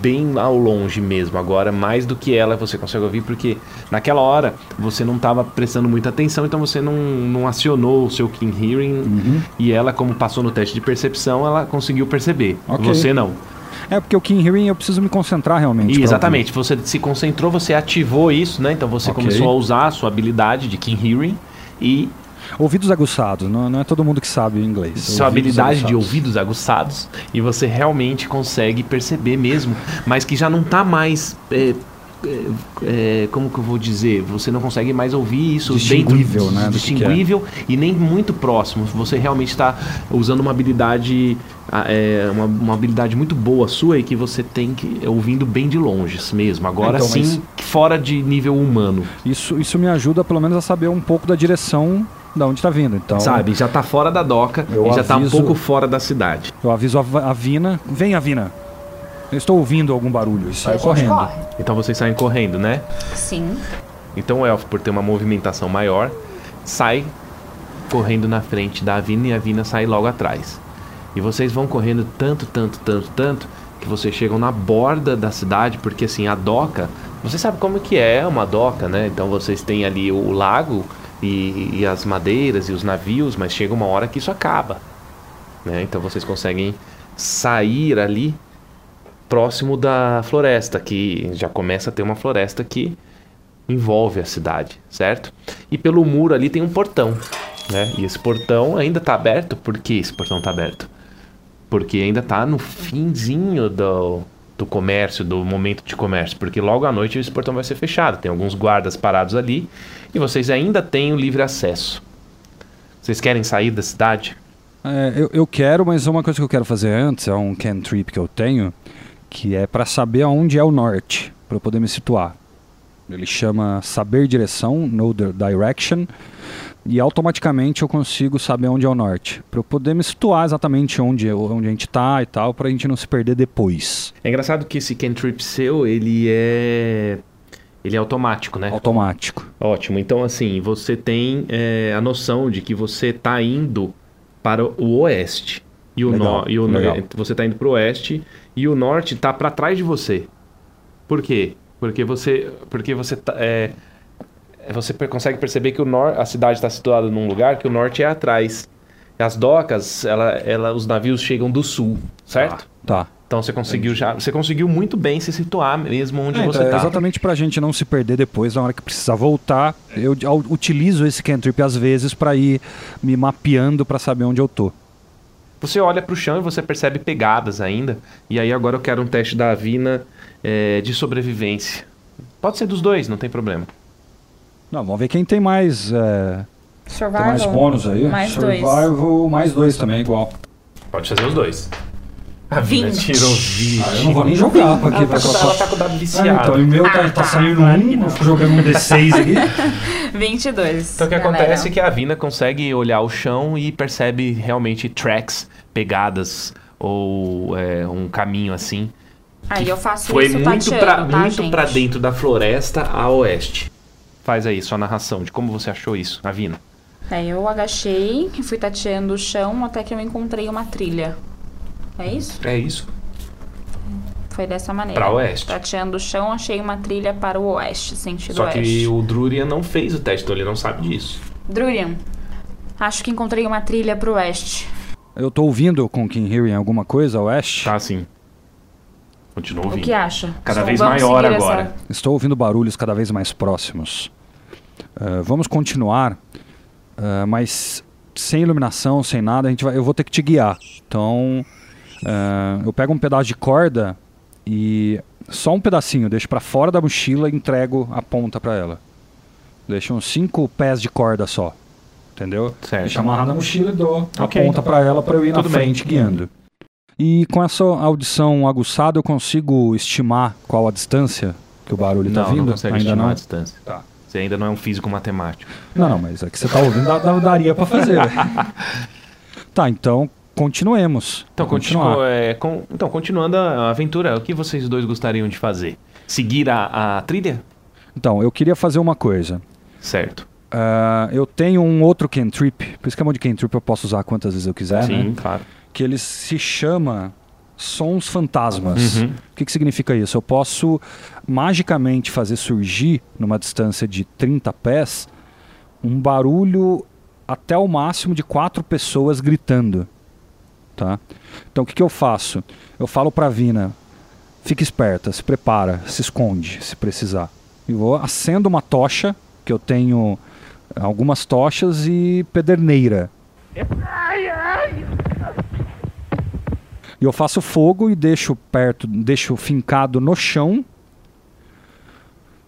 bem ao longe mesmo. Agora, mais do que ela, você consegue ouvir, porque naquela hora você não estava prestando muita atenção, então você não, não acionou o seu Keen Hearing. Uhum. E ela, como passou no teste de percepção, ela conseguiu perceber. Ok. Você não. É porque o Keen Hearing eu preciso me concentrar realmente. Exatamente, você se concentrou, você ativou isso, né? Então você Ok. começou a usar a sua habilidade de Keen Hearing e. Ouvidos aguçados, não, não é todo mundo que sabe inglês. sua Ouvidos habilidade de aguçados. ouvidos aguçados e você realmente consegue perceber mesmo, mas que já não tá mais. é, é, é, como que eu vou dizer? Você não consegue mais ouvir isso Distinguível, dentro, né, distinguível e nem muito próximo. Você realmente está usando uma habilidade, ah, é, uma, uma habilidade muito boa sua e que você tem que ouvindo bem de longe mesmo. Agora Então, sim, fora de nível humano, Isso, isso me ajuda pelo menos a saber um pouco da direção da onde tá vindo. Então, sabe? Já tá fora da doca Eu e já tá um pouco fora da cidade. eu aviso a, a Vina. Vem, a Vina. Eu estou ouvindo algum barulho e saio A gente correndo. corre. Então vocês saem correndo, né? Sim. Então o elfo, por ter uma movimentação maior, sai correndo na frente da Avina e a Avina sai logo atrás. E vocês vão correndo tanto, tanto, tanto, tanto, que vocês chegam na borda da cidade, porque assim, a doca, você sabe como que é uma doca, né? Então vocês têm ali o lago e, e as madeiras e os navios, mas chega uma hora que isso acaba. Né? Então vocês conseguem sair ali próximo da floresta, que já começa a ter uma floresta que envolve a cidade, certo? E pelo muro ali tem um portão, né? E esse portão ainda tá aberto. Por que esse portão tá aberto? Porque ainda tá no finzinho do, do comércio, do momento de comércio. Porque logo à noite esse portão vai ser fechado. Tem alguns guardas parados ali. E vocês ainda têm o livre acesso. Vocês querem sair da cidade? É, eu, eu quero, mas uma coisa que eu quero fazer antes é um cantrip que eu tenho, que é para saber aonde é o norte, para eu poder me situar. Ele chama Saber Direção, Know the Direction, e automaticamente eu consigo saber onde é o norte, para eu poder me situar exatamente onde, onde a gente tá e tal, para a gente não se perder depois. É engraçado que esse cantrip seu, ele é... Ele é automático, né? Automático. Ótimo. Então, assim, você tem é, a noção de que você está indo para o oeste. E o, Legal, no, e o legal. você está indo para o oeste e o norte está para trás de você. Por quê? Porque você, porque você tá, é, você consegue perceber que o nor, a cidade está situada num lugar que o norte é atrás. As docas, ela, ela, os navios chegam do sul, certo? Tá. Então você conseguiu já, você conseguiu muito bem se situar mesmo onde É, você então, está. exatamente pra gente não se perder depois, na hora que precisar voltar. Eu au- utilizo esse cantrip às vezes pra ir me mapeando pra saber onde eu tô. Você olha pro chão e você percebe pegadas ainda. E aí agora eu quero um teste da Avina é, de sobrevivência. Pode ser dos dois, não tem problema. Não, vamos ver quem tem mais, é, tem Survival. mais bônus aí. Mais dois. Survival, mais dois também, igual. Pode fazer os dois. A Vina 20. tirou 20. Ah, eu não vou nem jogar pra Ela aqui. tá, Pra, com- ela tá com o dado Ah, viciado. então, o meu tá, tá saindo um, eu fico jogando um D6 aqui. [laughs] 22. Então o que galera. acontece é que a Vina consegue olhar o chão e percebe realmente tracks, pegadas ou é, um caminho assim. Aí eu faço Foi isso muito, tateando, pra, tá, muito gente? pra dentro da floresta a oeste. Faz aí sua narração de como você achou isso, a Vina. Aí eu agachei e fui tateando o chão até que eu encontrei uma trilha. É isso? É isso. Foi dessa maneira. Pra oeste. Tateando o chão, achei uma trilha para o oeste, sentido Só oeste. que o Drurian não fez o teste, então ele não sabe disso. Drurian, acho que encontrei uma trilha pro oeste. Eu tô ouvindo com King Hearing alguma coisa, Oeste? Tá assim. Continua O ouvindo. que acha? Cada Só vez maior agora. essa- Estou ouvindo barulhos cada vez mais próximos. Ah, vamos continuar, ah, mas sem iluminação, sem nada, a gente vai, eu vou ter que te guiar. Então, ah, eu pego um pedaço de corda e só um pedacinho, deixo para fora da mochila e entrego a ponta para ela. Deixo uns cinco pés de corda só, entendeu? Certo. Deixo amarrado na mochila e dou a Ok. ponta para ela para eu ir na bem. frente guiando. E com essa audição aguçada eu consigo estimar qual a distância que o barulho está não, vindo? não consegue Ainda estimar não? a distância. Tá. Você ainda não é um físico matemático. Não, não, mas é que você tá ouvindo, dá- daria para fazer. [laughs] tá, então continuemos. Então, continua, é, com- então, continuando a aventura, o que vocês dois gostariam de fazer? Seguir a, a trilha? Então, eu queria fazer uma coisa. Certo. Ah, eu tenho um outro cantrip, por isso que é um de cantrip eu posso usar quantas vezes eu quiser, Sim, né? claro. Que ele se chama Sons Fantasmas. Uhum. O que, que significa isso? Eu posso magicamente fazer surgir, numa distância de 30 pés, um barulho até o máximo de quatro pessoas gritando. Tá? Então o que, que eu faço? Eu falo pra Vina, fica esperta, se prepara, se esconde, se precisar. E vou, acendo uma tocha, que eu tenho algumas tochas e pederneira. E eu faço fogo e deixo perto, deixo fincado no chão.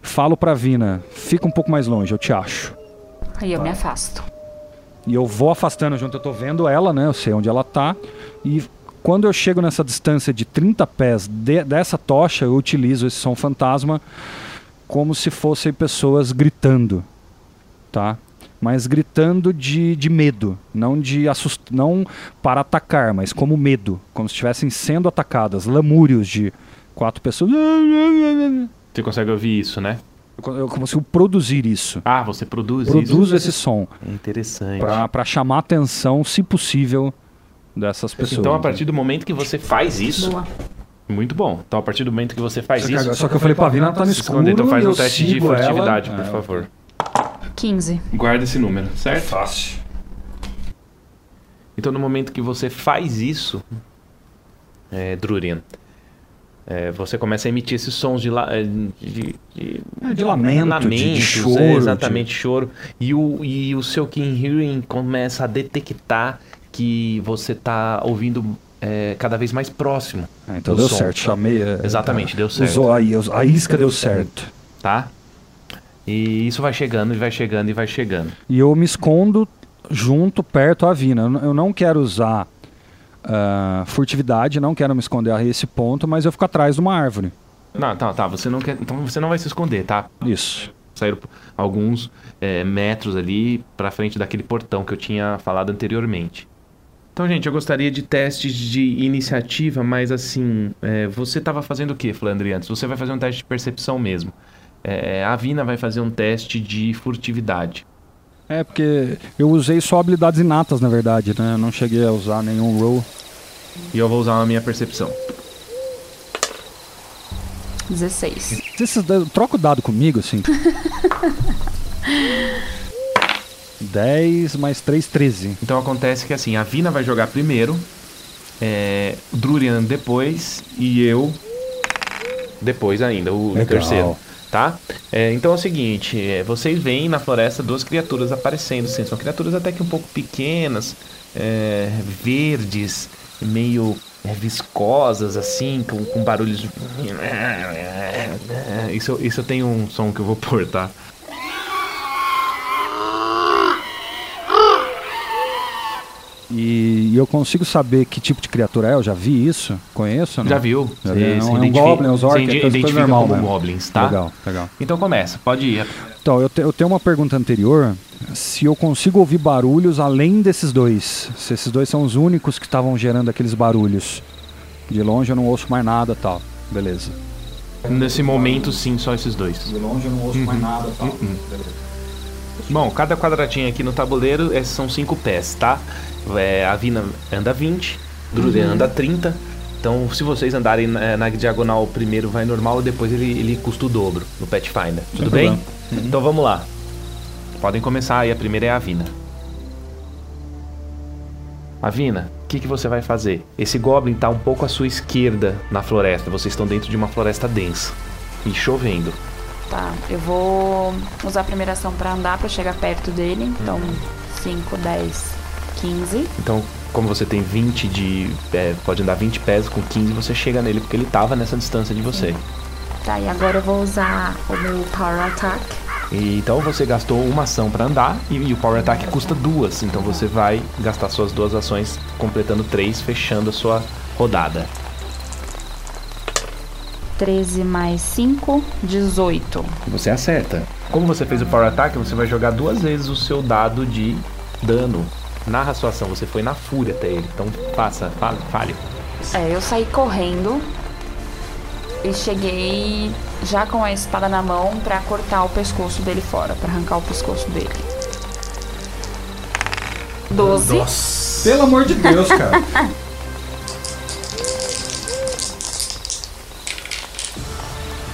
Falo pra Vina, fica um pouco mais longe, eu te acho. Aí eu me afasto. E eu vou afastando junto, eu tô vendo ela, né? Eu sei onde ela tá. E quando eu chego nessa distância de 30 pés de- dessa tocha, eu utilizo esse som fantasma como se fossem pessoas gritando, tá? Mas gritando de, de medo, não de assust... não para atacar, mas como medo, como se estivessem sendo atacadas, lamúrios de quatro pessoas. Você consegue ouvir isso, né? Eu, consigo produzir isso. Ah, você produz Produzo isso? esse som É interessante. para chamar a atenção, se possível, dessas pessoas. Então, a partir do momento que você faz isso, Boa. muito bom. Então, a partir do momento que você faz Só que, isso, só que eu falei pra Vina, ela tá no escuro. Então, faz um teste de sigo ela. furtividade, por É, favor. 15. Guarda esse número, certo? Fácil. Então, no momento que você faz isso, é, Drurian, é, você começa a emitir esses sons de, la- é, de, de, É, de lamento, de- de lamentos, choro, é, exatamente, choro. E o, e o seu King Hearing começa a detectar que você está ouvindo é, cada vez mais próximo. É, então deu som. certo, chamei. é, Exatamente, deu certo. Usou aí, us- a isca deu certo. Tá? E isso vai chegando, e vai chegando, e vai chegando. E eu me escondo junto, perto à Vina. Eu não quero usar ah, furtividade, não quero me esconder a esse ponto, mas eu fico atrás de uma árvore. Não, tá, tá. Você não quer. Então você não vai se esconder, tá? Isso. Saíram alguns é, metros ali pra frente daquele portão que eu tinha falado anteriormente. Então, gente, eu gostaria de testes de iniciativa, mas assim, é, você tava fazendo o que, Flandre, antes? Você vai fazer um teste de percepção mesmo. É, a Vina vai fazer um teste de furtividade. É, porque eu usei só habilidades inatas, na verdade, né? Eu não cheguei a usar nenhum roll. E eu vou usar a minha percepção. 16. Esses da- troca o dado comigo, assim. [laughs] 10 mais 3, 13. Então acontece que assim, a Vina vai jogar primeiro, é, o Drurian depois e eu depois ainda, o Legal. terceiro. Tá? É, então é o seguinte, é, vocês veem na floresta duas criaturas aparecendo, assim, são criaturas até que um pouco pequenas, é, verdes, meio é, viscosas, assim, com, com barulhos. Isso, isso tem um som que eu vou pôr, tá? E, e eu consigo saber que tipo de criatura é? Eu já vi isso? Conheço? Não? Já viu? Já vi. É um- é um identifica- goblin, os orcs, aquelas coisas identifica normal como mesmo. goblins, tá? Legal, legal. Então começa, pode ir. Então, eu, te- eu tenho uma pergunta anterior. Se eu consigo ouvir barulhos além desses dois. Se esses dois são os únicos que estavam gerando aqueles barulhos. De longe eu não ouço mais nada tal. Beleza. Nesse momento, sim, só esses dois. De longe eu não ouço mais nada tal. Bom, cada quadradinho aqui no tabuleiro esses são 5 pés, tá? É, a Vina anda 20, Druden anda 30. Então, se vocês andarem na, na diagonal, o primeiro vai normal e depois ele, ele custa o dobro no Pathfinder. Tudo bem? problema. Então vamos lá. Podem começar aí. A primeira é a Vina. Avina, o que, que você vai fazer? Esse Goblin tá um pouco à sua esquerda na floresta. Vocês estão dentro de uma floresta densa e chovendo. Tá, eu vou usar a primeira ação pra andar, pra chegar perto dele. Então, 5, 10, 15. Então, como você tem 20 de. é, pode andar 20 pés, com 15 você chega nele, porque ele tava nessa distância de você. Tá, e agora eu vou usar o meu Power Attack. E, então você gastou uma ação pra andar e, e o Power Attack custa duas. Então você vai gastar suas duas ações, completando três, fechando a sua rodada. 13 mais 5, 18. E você acerta. Como você fez o Power Attack, você vai jogar duas vezes o seu dado de dano. Narra a sua ação, você foi na fúria até ele. Então faça, fale. fale. É, eu saí correndo e cheguei já com a espada na mão pra cortar o pescoço dele fora, pra arrancar o pescoço dele. 12. Pelo amor de Deus, cara. [laughs]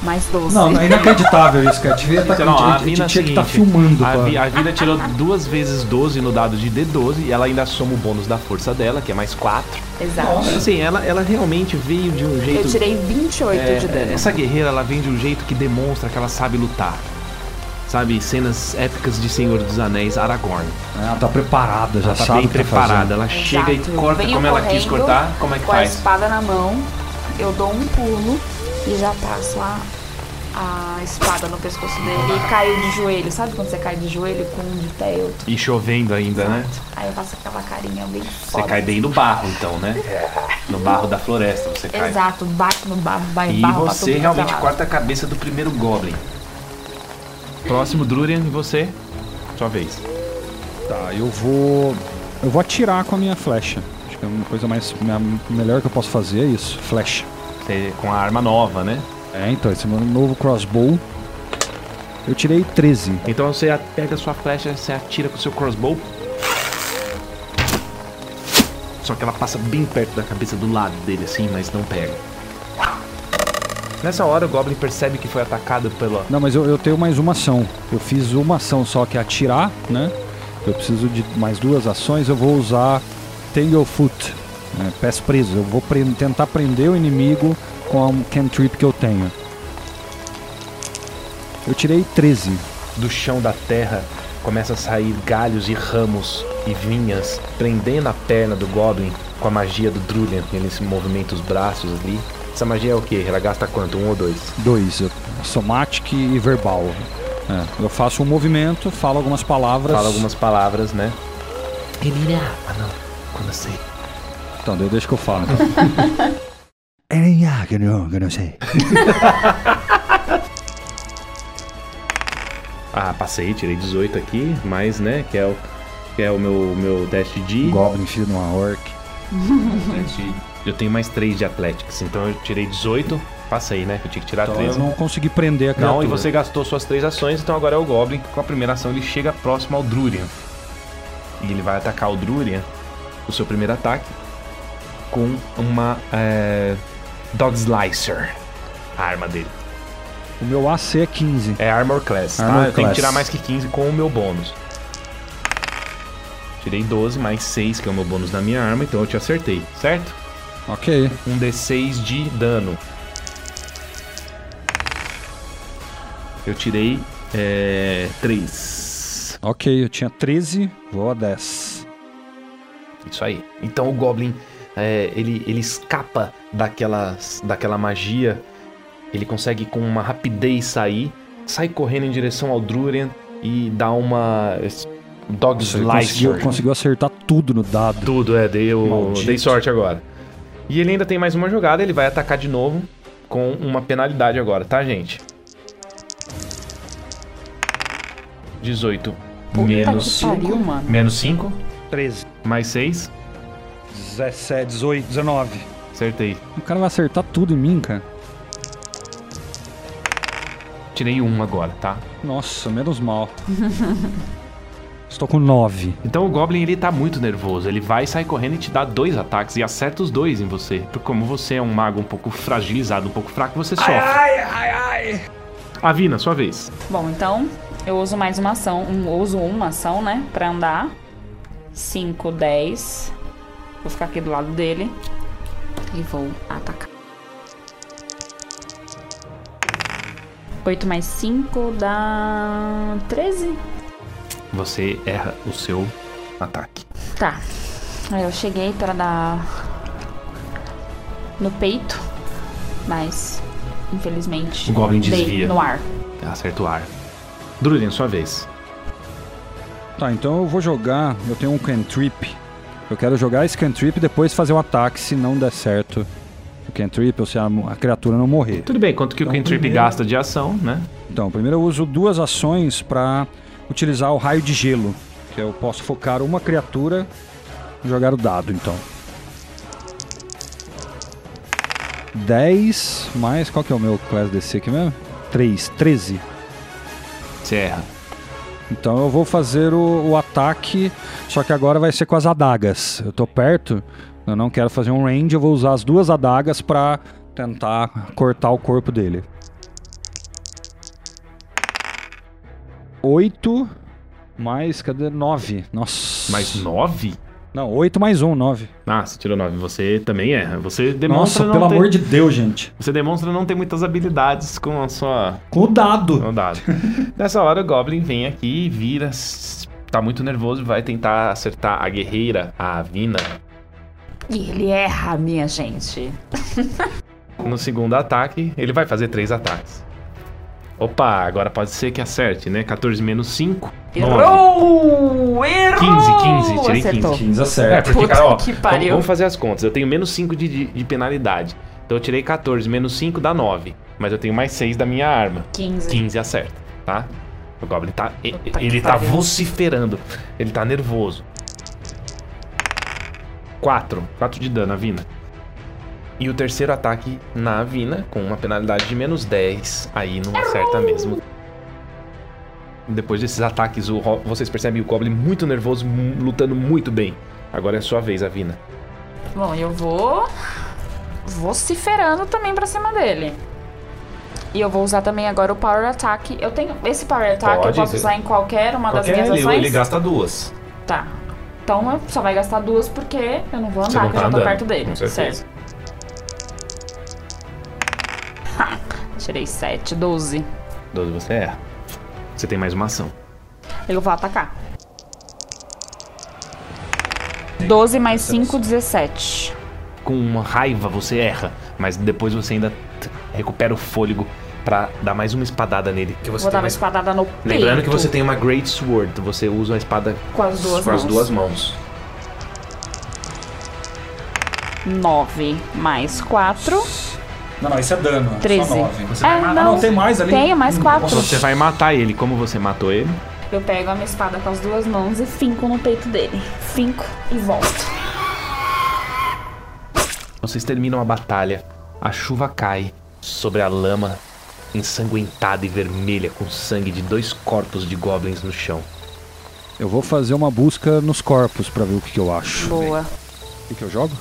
Mais 12. Não, é inacreditável isso, cara. Devia tá, Não, a a gente Vina é o tinha que estar seguinte, filmando. A. Vi- a Vina tirou duas vezes 12 no dado de D12 e ela ainda soma o bônus da força dela, que é mais 4. Exato. Assim, ela, ela realmente veio de um jeito. Eu tirei 28 É, de dano. Essa guerreira, ela vem de um jeito que demonstra que ela sabe lutar. Sabe, cenas épicas de Senhor dos Anéis, Aragorn. Ela tá preparada, já Ela tá sabe bem tá preparada, ela Exato. chega e corta venho como ela quis cortar. Como é que com a faz? espada na mão, eu dou um pulo e já passo a, a espada no pescoço dele e caio de joelho. Sabe quando você cai de joelho com um de pé e outro? E chovendo ainda, né? Aí eu faço aquela carinha bem Você cai bem no barro, então, né? No barro da floresta você cai. Exato, bate no barro, vai E barro pra você realmente é lado. corta a cabeça do primeiro Goblin. Próximo, Drurian, e você? Sua vez. Tá, eu vou. Eu vou atirar com a minha flecha. Acho que é uma coisa mais. minha- melhor que eu posso fazer é isso. Flecha. Você, com a arma nova, né? É, então, esse é meu novo crossbow. Eu tirei 13. Então você pega a sua flecha, você atira com o seu crossbow. Só que ela passa bem perto da cabeça do lado dele, assim, mas não pega. Nessa hora, o Goblin percebe que foi atacado pela. Não, mas eu, eu tenho mais uma ação. Eu fiz uma ação só que é atirar, né? Eu preciso de mais duas ações. Eu vou usar Tanglefoot, né? pés presos. Eu vou pre- tentar prender o inimigo com a cantrip que eu tenho. Eu tirei 13. Do chão da terra começa a sair galhos e ramos e vinhas, prendendo a perna do Goblin com a magia do Drulian. Ele se movimenta os braços ali. Essa magia é o quê? Ela gasta quanto? Um ou dois? Dois. Somatic e verbal. É, eu faço um movimento, falo algumas palavras. Fala algumas palavras, né? Emília! Ah, não. Quando eu sei. Então, deixa que eu falo. Então. [laughs] É, que não, que não sei. [laughs] Ah, passei, tirei 18 aqui, mas, né, que é o, que é o meu, meu teste de... Goblin, filho de uma orc. Eu tenho mais 3 de Athletics, então eu tirei 18, passei, né, eu tinha que tirar Então 13. eu não consegui prender a criatura. Não, e você gastou suas três ações, então agora é o Goblin. Com a primeira ação ele chega próximo ao Drurian. E ele vai atacar o Drurian, o seu primeiro ataque, com uma é, Dog Slicer, a arma dele. O meu AC é 15. É Armor Class, tá? Armor eu tenho que Class. tirar mais que 15 com o meu bônus. Tirei 12 mais 6, que é o meu bônus da minha arma, então eu te acertei, certo? Ok. Um D6 de dano. Eu tirei é, 3. Ok, eu tinha 13, vou a 10. Isso aí. Então o Goblin, é, ele, ele escapa daquelas, daquela magia. Ele consegue com uma rapidez sair, sai correndo em direção ao Drurian e dá uma. Dog Você Slicer. conseguiu, conseguiu acertar tudo no dado. Tudo, é, Maldito. dei sorte agora. E ele ainda tem mais uma jogada, ele vai atacar de novo com uma penalidade agora, tá, gente? 18 Puta menos que pariu, mano. menos 5, 13, mais 6. 17, 18, 19. Acertei. O cara vai acertar tudo em mim, cara. Tirei um agora, tá? Nossa, menos mal. [laughs] Estou com 9. Então o Goblin ele tá muito nervoso. Ele vai sair correndo e te dá dois ataques e acerta os dois em você. Porque como você é um mago um pouco fragilizado, um pouco fraco, você sofre. Ai, ai, ai. Avina, sua vez. Bom, então eu uso mais uma ação. Um, uso uma ação, né? Pra andar. 5, 10. Vou ficar aqui do lado dele. E vou atacar. 8 mais 5 dá. 13? Você erra o seu ataque. Tá. Aí eu cheguei pra dar. No peito. Mas. Infelizmente. O Goblin desvia. No ar. Acerta o ar. Drulin, sua vez. Tá, então eu vou jogar. Eu tenho um cantrip. Eu quero jogar esse cantrip e depois fazer um ataque se não der certo o cantrip ou se a, a criatura não morrer. Tudo bem, quanto que o Então, Cantrip primeiro- gasta de ação, né? Então, primeiro eu uso duas ações pra utilizar o raio de gelo. Que eu posso focar uma criatura e jogar o dado, então. 10 mais. Qual que é o meu class DC aqui mesmo? 3, 13. Você erra. Então eu vou fazer o, o ataque, só que agora vai ser com as adagas. Eu tô perto, eu não quero fazer um range, eu vou usar as duas adagas pra tentar cortar o corpo dele. 8 mais, cadê? 9. Nossa. Mais 9? Não, 8 mais 1, 9. Ah, você tirou 9. Você também erra. Você demonstra Nossa, não pelo ter... amor de Deus, gente. Você demonstra não ter muitas habilidades com a sua Com o dado. com o dado. [laughs] Nessa hora o Goblin vem aqui e vira. Tá muito nervoso e vai tentar acertar a guerreira, a Avina. E ele erra, minha gente. No segundo ataque, ele vai fazer três ataques. Opa, agora pode ser que acerte, né? 14 menos 5. Errou! Errou! 15, 15, tirei Acertou. 15. 15 É, acerta. porque, Puta cara, ó, que vamos- pariu. vamos fazer as contas. Eu tenho menos 5 de, de, de penalidade. Então eu tirei 14, menos 5 dá 9. Mas eu tenho mais 6 da minha arma. 15. 15 acerta, tá? O Goblin tá. Puta ele tá pariu. vociferando. Ele tá nervoso. 4. 4 de dano, Avina. E o terceiro ataque na Avina, com uma penalidade de menos 10. Aí não acerta mesmo. Depois desses ataques, o vocês percebem o Goblin muito nervoso, lutando muito bem. Agora é a sua vez, Avina. Bom, eu vou vociferando também pra cima dele. E eu vou usar também agora o Power Attack. Eu tenho esse Power Attack Pode, eu posso usar em qualquer uma das minhas ações? gasta duas. Tá. Então eu só vai gastar duas porque eu não vou andar, não que eu tá já tô andando, perto dele. com certeza. Certo. Tirei 7, 12. 12 você erra. Você tem mais uma ação. Eu vou atacar. 12 mais 5, 17. com uma raiva você erra, mas depois você ainda recupera o fôlego pra dar mais uma espadada nele. Que você Vou dar uma mais- espadada no peito. Lembrando que você tem uma Great Sword, você usa a espada Com as duas com as mãos. duas mãos. 9 mais 4. Não, não, isso é dano. é só 13. nove. Você É, vai matar- Ah, não, tem mais ali? Tenho mais 4. Você vai matar ele. Como você matou ele? Eu pego a minha espada com as duas mãos e finco no peito dele. Finco e volto. Vocês terminam a batalha. A chuva cai sobre a lama ensanguentada e vermelha com sangue de dois corpos de goblins no chão. Eu vou fazer uma busca nos corpos pra ver o que, que eu acho. Boa. O que, que eu jogo?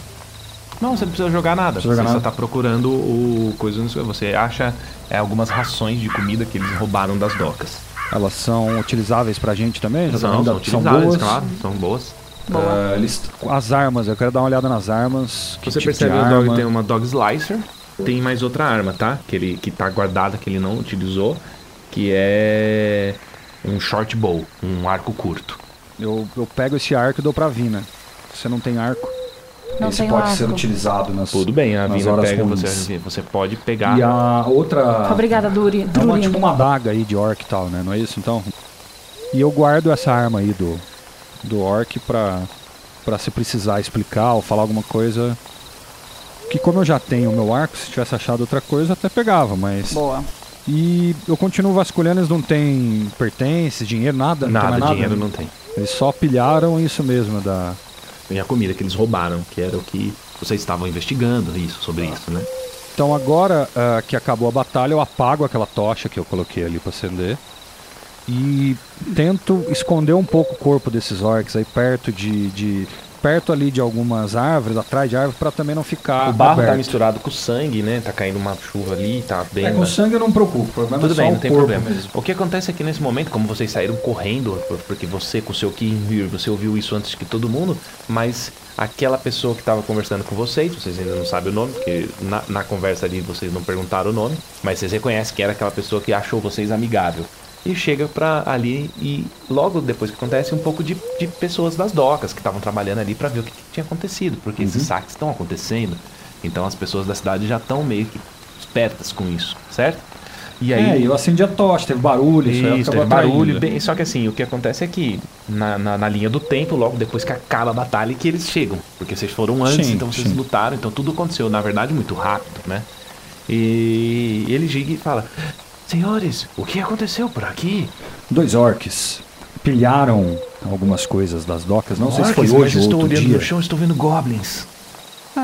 Não, você não precisa jogar nada. Precisa você jogar só nada? tá procurando o coisa no seu. Você acha é, algumas rações de comida que eles roubaram das docas. Elas são utilizáveis pra gente também? Já São, são utilizáveis, boas? claro. São boas. Boa. Eles- as armas, eu quero dar uma olhada nas armas. que Você tipo percebe que o dog tem uma Dog Slicer. Tem mais outra arma, tá? Que, ele, que tá guardada, que ele não utilizou. Que é um short bow, um arco curto. Eu, eu pego esse arco e dou pra Vina. Você não tem arco? Não esse pode arco. ser utilizado nas. Tudo bem, a Vina pega, você, você pode pegar. E a outra. Obrigada, Duri. É uma, tipo uma adaga aí de orc e tal, né? Não é isso então? E eu guardo essa arma aí do, do orc pra, pra se precisar explicar ou falar alguma coisa. Que como eu já tenho o meu arco, se tivesse achado outra coisa, até pegava, mas. Boa. E eu continuo vasculhando, eles não têm pertences, dinheiro, nada? não tem Nada, mais nada dinheiro não tem. Eles só pilharam isso mesmo da. E a comida que eles roubaram, que era o que vocês estavam investigando isso, sobre isso, né? Então agora ah, que acabou a batalha, eu apago aquela tocha que eu coloquei ali para acender e tento esconder um pouco o corpo desses orcs aí perto de, de perto ali de algumas árvores, atrás de árvores, para também não ficar o barro tá aberto. misturado com sangue, né? Tá caindo uma chuva ali, tá bem. É, com sangue eu não me preocupo, o problema Tudo é só bem, o não tem corpo problema. mesmo. O que acontece é que nesse momento, como vocês saíram correndo, por- porque você com o seu Kinvir, você ouviu isso antes que todo mundo, mas aquela pessoa que estava conversando com vocês, vocês ainda não sabem o nome, porque na, na conversa ali vocês não perguntaram o nome, mas vocês reconhecem que era aquela pessoa que achou vocês amigável. E chega pra ali e logo depois que acontece um pouco de, de pessoas das docas que estavam trabalhando ali pra ver o que, que tinha acontecido, porque esses saques estão acontecendo. Então as pessoas da cidade já estão meio que espertas com isso, certo? E aí É, eu acendi a tocha, teve barulho, isso, teve barulho. Bem, só que assim, o que acontece é que na, na, na linha do tempo, logo depois que acaba a batalha, que eles chegam. Porque vocês foram antes, Sim, então vocês sim. lutaram, então tudo aconteceu, na verdade, muito rápido, né? E ele chega e fala: Senhores, o que aconteceu por aqui? Dois orcs pilharam algumas coisas das docas, não sei se foi Orcs, mas hoje ou estou outro olhando dia. no chão, estou vendo goblins.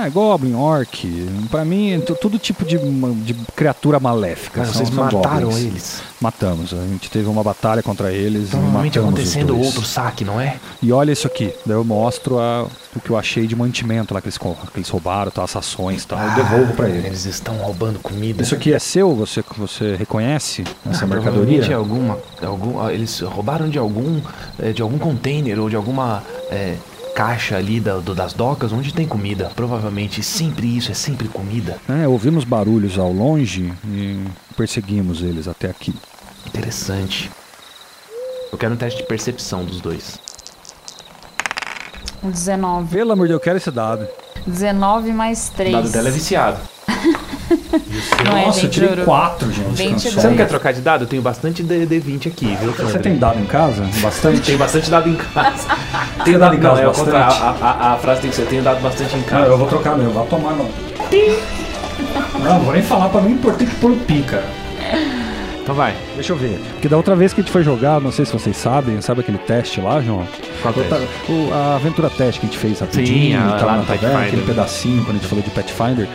Ah, Goblin, Orc. Pra mim, é todo tipo de, de criatura maléfica. Mas são- vocês são mataram goblins. eles. Matamos. A gente teve uma batalha contra eles. e Provavelmente matamos os acontecendo outro saque, não é? E olha isso aqui. Daí eu mostro a- o que eu achei de mantimento lá que eles, que eles roubaram, tá, as ações e tal. Eu devolvo pra eles. Eles estão roubando comida. Isso aqui é seu? Você, você reconhece essa Ah, mercadoria? é alguma, algum, ah, eles roubaram de algum, eh, de algum container ou de alguma eh, caixa ali da- do- das docas onde tem comida. Provavelmente sempre isso, é sempre comida. É, ouvimos barulhos ao longe e perseguimos eles até aqui. Interessante. Eu quero um teste de percepção dos dois. 19. Pelo amor de Deus, eu quero esse dado. 19 mais 3. O dado dela é viciado. Não é, Nossa, eu gente, tirei juro. 4, gente. 22. cansou. Você não quer trocar de dado? Eu tenho bastante D- D20 aqui, viu? Você André? tem dado em casa? Bastante? Tem bastante dado em casa. [laughs] Tenho dado em Não, casa é o bastante. A, a- a frase tem que ser: tenho dado bastante em Não, casa. eu vou trocar mesmo, vai tomar não. Não, não vou nem falar pra mim, importante pôr o pi, cara. Então vai. Deixa eu ver. Porque da outra vez que a gente foi jogar, não sei se vocês sabem, sabe aquele teste lá, João? Qual O teste? o- a aventura teste que a gente fez rapidinho, Sim, a- e tal, lá na aquele pedacinho quando a gente falou de Pathfinder.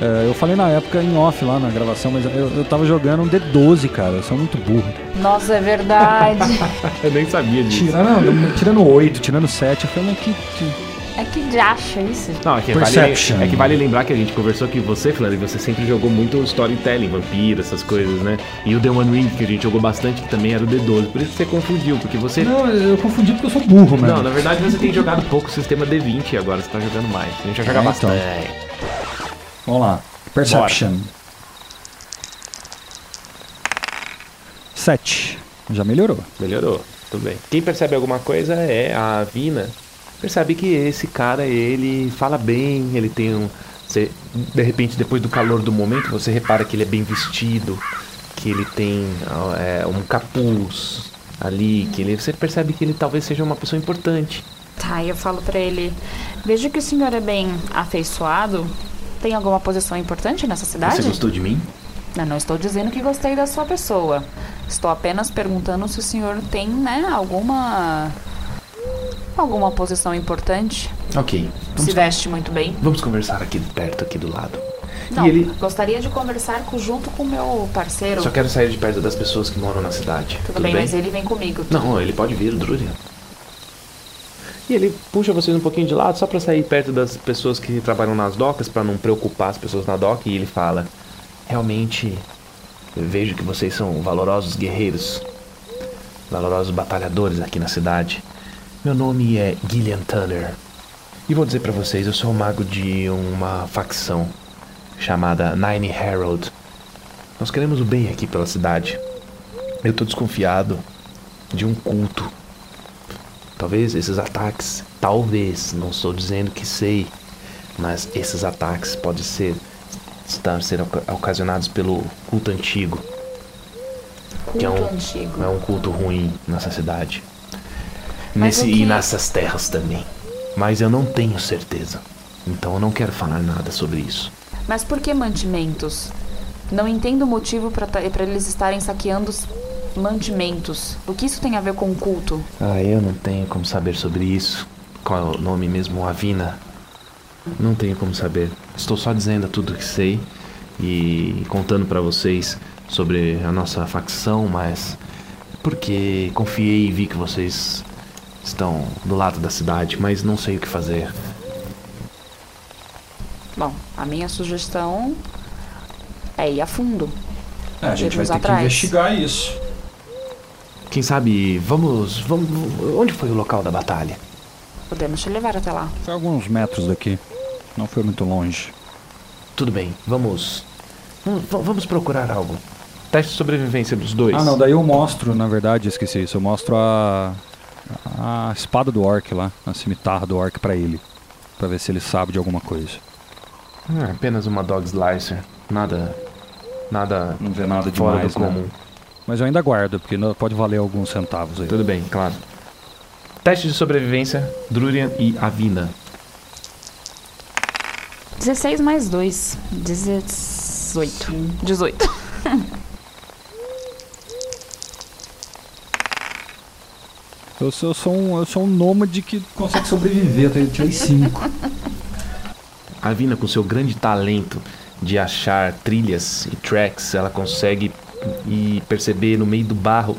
Eh, eu falei na época em off lá na gravação, mas eu, eu tava jogando um D12, cara. Eu sou muito burro. Nossa, é verdade. [laughs] Eu nem sabia disso. Tirando, tirando 8, tirando 7, eu falei, mas que. que- é que de acha isso. Não, é que, vale, Perception. é que vale lembrar que a gente conversou que você, Flandre, você sempre jogou muito storytelling, vampiro, essas coisas, né? E o The One Ring, que a gente jogou bastante, que também era o D12. Por isso que você confundiu, porque você. Não, eu confundi porque eu sou burro, mano. Não, na verdade você tem jogado pouco o sistema D20 e agora você tá jogando mais. A gente vai jogar É, então. bastante. Vamos lá. Perception. 7. Já melhorou. Melhorou, tudo bem. Quem percebe alguma coisa é a Vina. Percebe que esse cara, ele fala bem, ele tem um. Você, de repente, depois do calor do momento, você repara que ele é bem vestido, que ele tem é, um capuz ali, que ele, você percebe que ele talvez seja uma pessoa importante. Tá, e eu falo pra ele: Vejo que o senhor é bem afeiçoado. Tem alguma posição importante nessa cidade? Você gostou de mim? Eu não estou dizendo que gostei da sua pessoa. Estou apenas perguntando se o senhor tem, né, alguma. Alguma posição importante. Ok. Se veste muito bem. Vamos conversar aqui perto, aqui do lado. Não, ele. gostaria de conversar com- junto com o meu parceiro. Só quero sair de perto das pessoas que moram na cidade. Tudo, bem, mas ele vem comigo. Não, ele pode vir, o Drurian. E ele puxa vocês um pouquinho de lado só pra sair perto das pessoas que trabalham nas docas, pra não preocupar as pessoas na doca. E ele fala: Realmente, vejo que vocês são valorosos guerreiros, valorosos batalhadores aqui na cidade. Meu nome é Gillian Tanner. E vou dizer pra vocês: eu sou o mago de uma facção chamada Nine Herald. Nós queremos o bem aqui pela cidade. Eu tô desconfiado de um culto. Talvez esses ataques, talvez, não estou dizendo que sei, mas esses ataques podem ser estar ser oca- ocasionados pelo culto antigo, Culto que é um, antigo. é um culto ruim nessa cidade. Nesse o que- e nessas terras também. Mas eu não tenho certeza. Então eu não quero falar nada sobre isso. Mas por que mantimentos? Não entendo o motivo para eles estarem saqueando os mantimentos. O que isso tem a ver com o culto? Ah, eu não tenho como saber sobre isso. Qual é o nome mesmo? Avina? Não tenho como saber. Estou só dizendo tudo que sei e contando pra vocês sobre a nossa facção, mas porque confiei e vi que vocês estão do lado da cidade, mas não sei o que fazer. Bom, a minha sugestão é ir a fundo. É, a gente vai ter que atrás. investigar isso. Quem sabe, vamos, vamos. Onde foi o local da batalha? Podemos te levar até lá. Foi alguns metros daqui. Não foi muito longe. Tudo bem, vamos. Vamos, vamos procurar algo. Teste de sobrevivência dos dois. Ah, não, daí eu mostro, na verdade, esqueci isso. Eu mostro a. a espada do orc lá, a cimitarra do orc pra ele. Pra ver se ele sabe de alguma coisa. Ah, apenas uma dog slicer. Nada. Nada Não vê nada fora demais, do né? comum. Mas eu ainda guardo, porque pode valer alguns centavos aí. Tudo bem, claro. Teste de sobrevivência, Drurian e Avina. 16 mais 2. 18. 18. Eu sou, eu sou um, eu sou um nômade que consegue sobreviver, eu tirei 5. Avina, com seu grande talento de achar trilhas e tracks, ela consegue e perceber no meio do barro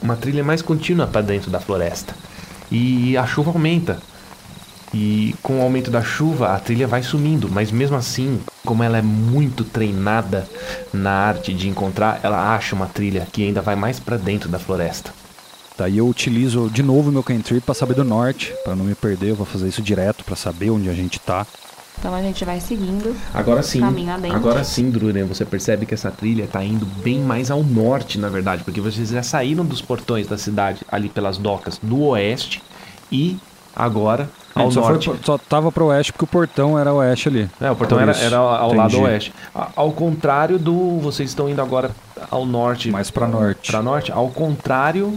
uma trilha mais contínua para dentro da floresta. E a chuva aumenta. E com o aumento da chuva, a trilha vai sumindo, mas mesmo assim, como ela é muito treinada na arte de encontrar, ela acha uma trilha que ainda vai mais para dentro da floresta. Daí eu utilizo de novo meu cantrip pra saber do norte, pra não me perder. Eu vou fazer isso direto pra saber onde a gente tá. Então a gente vai seguindo. Agora sim, agora sim, Drurian, você percebe que essa trilha está indo bem mais ao norte, na verdade, porque vocês já saíram dos portões da cidade ali pelas docas do oeste e agora ao só, foi, norte. pro- só tava pro oeste porque o portão era oeste ali. É, o portão Por era, era ao lado Entendi. oeste. A- Ao contrário do. Vocês estão indo agora ao norte. Mais pra norte. Pra norte, ao contrário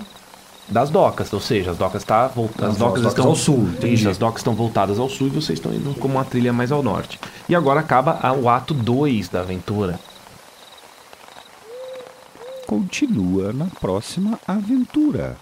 das docas. Ou seja, as docas, tá volta, as As docas docas estão ao sul. Isso, as docas estão voltadas ao sul e vocês estão indo como uma trilha mais ao norte. E agora acaba o ato 2 da aventura. Continua na próxima aventura.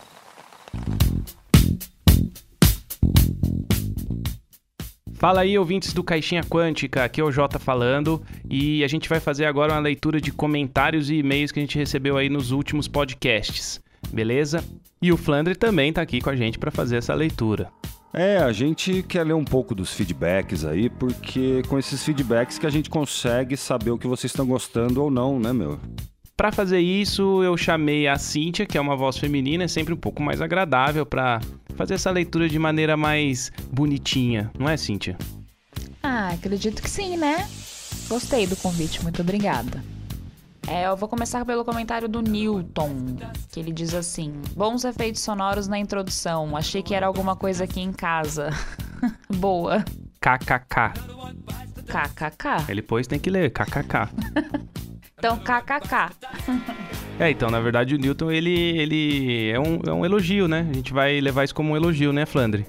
Fala aí, ouvintes do Caixinha Quântica, aqui é o Jota falando e a gente vai fazer agora uma leitura de comentários e e-mails que a gente recebeu aí nos últimos podcasts, beleza? E o Flandre também tá aqui com a gente para fazer essa leitura. É, a gente quer ler um pouco dos feedbacks aí, porque com esses feedbacks que a gente consegue saber o que vocês estão gostando ou não, né, meu? Para fazer isso, eu chamei a Cíntia, que é uma voz feminina, é sempre um pouco mais agradável para fazer essa leitura de maneira mais bonitinha, não é, Cíntia? Ah, acredito que sim, né? Gostei do convite, muito obrigada. É, eu vou começar pelo comentário do Newton, que ele diz assim: Bons efeitos sonoros na introdução. Achei que era alguma coisa aqui em casa. [laughs] Boa. KKK. KKK. Ele depois tem que ler KKK. Então, KKK. É, então, na verdade, o Newton, ele, ele é, um, é um elogio, né? A gente vai levar isso como um elogio, né, Flandre?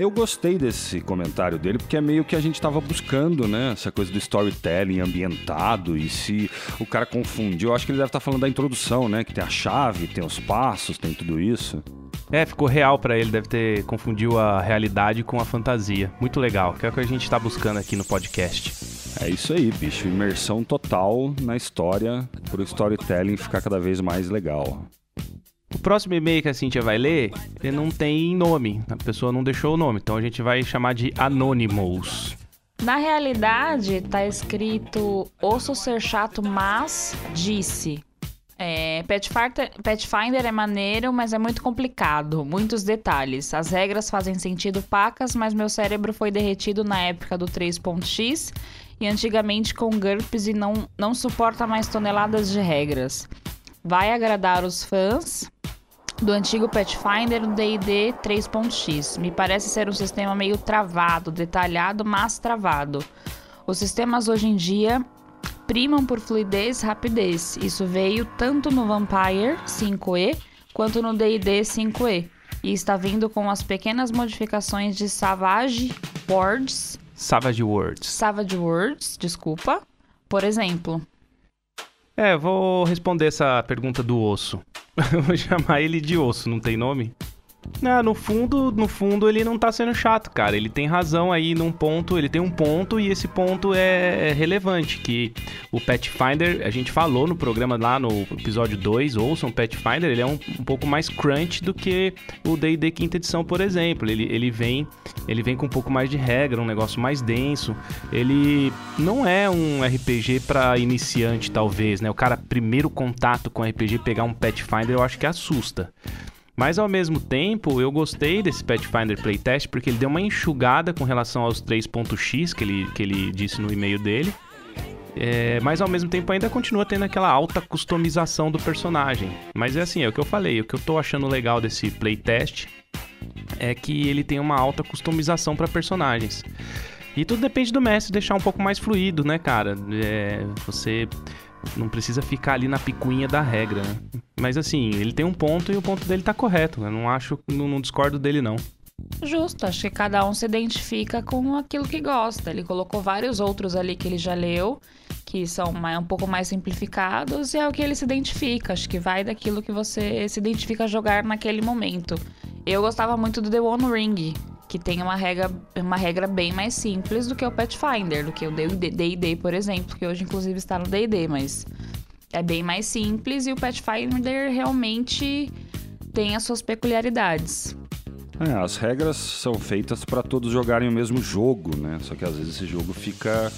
Eu gostei desse comentário dele, porque é meio que a gente estava buscando, né? Essa coisa do storytelling ambientado. E se o cara confundiu, eu acho que ele deve estar falando da introdução, né? Que tem a chave, tem os passos, tem tudo isso. É, ficou real pra ele, deve ter confundido a realidade com a fantasia. Muito legal, que é o que a gente tá buscando aqui no podcast. É isso aí, bicho. Imersão total na história, pro storytelling ficar cada vez mais legal. O próximo e-mail que a Cintia vai ler, ele não tem nome, a pessoa não deixou o nome, então a gente vai chamar de Anonymous. Na realidade, tá escrito osso ser chato, mas disse. É, Pathfinder, é maneiro, mas é muito complicado. Muitos detalhes. As regras fazem sentido pacas, mas meu cérebro foi derretido na época do 3.x e antigamente com GURPS e não, não suporta mais toneladas de regras. Vai agradar os fãs do antigo Pathfinder no D&D 3.x. Me parece ser um sistema meio travado, detalhado, mas travado. Os sistemas hoje em dia primam por fluidez e rapidez. Isso veio tanto no Vampire 5e quanto no D&D 5e. e está vindo com as pequenas modificações de Savage Words. Savage Words. Savage Words, desculpa. Por exemplo. É, vou responder essa pergunta do osso. [laughs] vou chamar ele de osso, não tem nome? Ah, no fundo, no fundo ele não tá sendo chato, cara. Ele tem razão aí num ponto, ele tem um ponto e esse ponto é relevante, que o Pathfinder, a gente falou no programa lá no episódio 2, ouçam Pathfinder, ele é um, um pouco mais crunch do que o D&D quinta edição, por exemplo. Ele, ele vem ele vem com um pouco mais de regra, um negócio mais denso. Ele não é um RPG para iniciante, talvez, né? O cara primeiro contato com RPG pegar um Pathfinder, eu acho que assusta. Mas ao mesmo tempo, eu gostei desse Pathfinder Playtest porque ele deu uma enxugada com relação aos 3.x que ele, que ele disse no e-mail dele. É, mas ao mesmo tempo ainda continua tendo aquela alta customização do personagem. Mas é assim, é o que eu falei, o que eu tô achando legal desse playtest é que ele tem uma alta customização para personagens. E tudo depende do mestre deixar um pouco mais fluido, né, cara? É, você não precisa ficar ali na picuinha da regra, né? Mas assim, ele tem um ponto e o ponto dele tá correto. Eu não acho, não, não discordo dele, não. Justo, acho que cada um se identifica com aquilo que gosta. Ele colocou vários outros ali que ele já leu, que são um pouco mais simplificados, e é o que ele se identifica. Acho que vai daquilo que você se identifica jogar naquele momento. Eu gostava muito do The One Ring, que tem uma regra, uma regra bem mais simples do que o Pathfinder, do que o D&D, por exemplo, que hoje inclusive está no D&D, mas é bem mais simples e o Pathfinder realmente tem as suas peculiaridades. É, as regras são feitas para todos jogarem o mesmo jogo, né? Só que às vezes esse jogo fica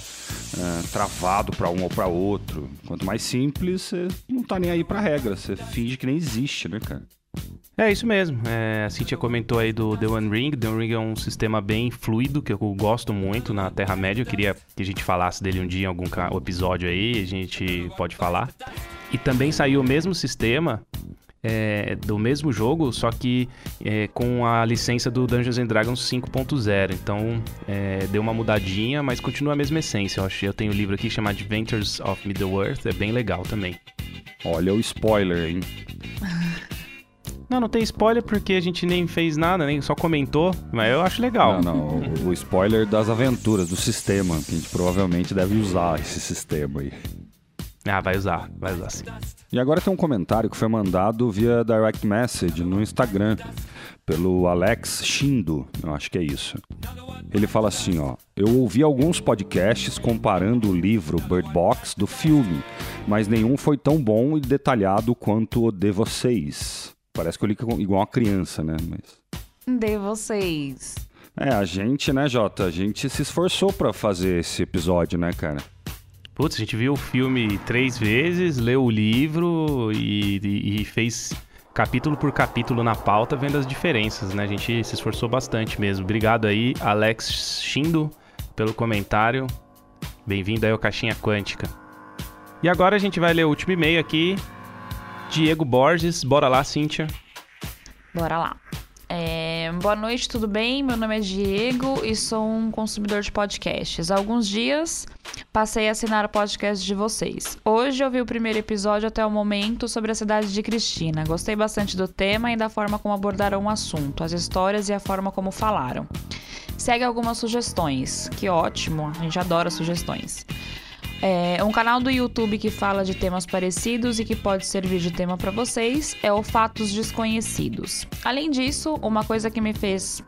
é, travado para um ou para outro. Quanto mais simples, você não tá nem aí para regra, você finge que nem existe, né, cara? É isso mesmo. É, a Cintia comentou aí do The One Ring. The One Ring é um sistema bem fluido que eu gosto muito na Terra-média. Eu queria que a gente falasse dele um dia em algum episódio aí, a gente pode falar. E também saiu o mesmo sistema é, do mesmo jogo, só que é, com a licença do Dungeons and Dragons 5.0. Então é, deu uma mudadinha, mas continua a mesma essência. Eu, acho, eu tenho um livro aqui chamado Adventures of Middle-earth, é bem legal também. Olha o spoiler, hein? [laughs] Não, não tem spoiler porque a gente nem fez nada, nem só comentou, mas eu acho legal. Não, não, o, o spoiler das aventuras, do sistema, que a gente provavelmente deve usar esse sistema aí. Ah, vai usar, vai usar sim. E agora tem um comentário que foi mandado via direct message no Instagram pelo Alex Shindo, eu acho que é isso. Ele fala assim, ó: "Eu ouvi alguns podcasts comparando o livro Bird Box do filme, mas nenhum foi tão bom e detalhado quanto o de vocês." Parece que eu li igual uma criança, né? Mas... De vocês. É, a gente, né, Jota? A gente se esforçou para fazer esse episódio, né, cara? Putz, a gente viu o filme três vezes, leu o livro e, e, e fez capítulo por capítulo na pauta, vendo as diferenças, né? A gente se esforçou bastante mesmo. Obrigado aí, Alex Shindo, pelo comentário. Bem-vindo aí ao Caixinha Quântica. E agora a gente vai ler o último e-mail aqui Diego Borges. Bora lá, Cíntia. Bora lá. É, boa noite, tudo bem? Meu nome é Diego e sou um consumidor de podcasts. Há alguns dias passei a assinar o podcast de vocês. Hoje eu vi o primeiro episódio até o momento sobre a cidade de Cristina. Gostei bastante do tema e da forma como abordaram o assunto, as histórias e a forma como falaram. Segue algumas sugestões. Que ótimo, a gente adora sugestões. É, um canal do YouTube que fala de temas parecidos e que pode servir de tema para vocês é o Fatos Desconhecidos. Além disso, uma coisa que me fez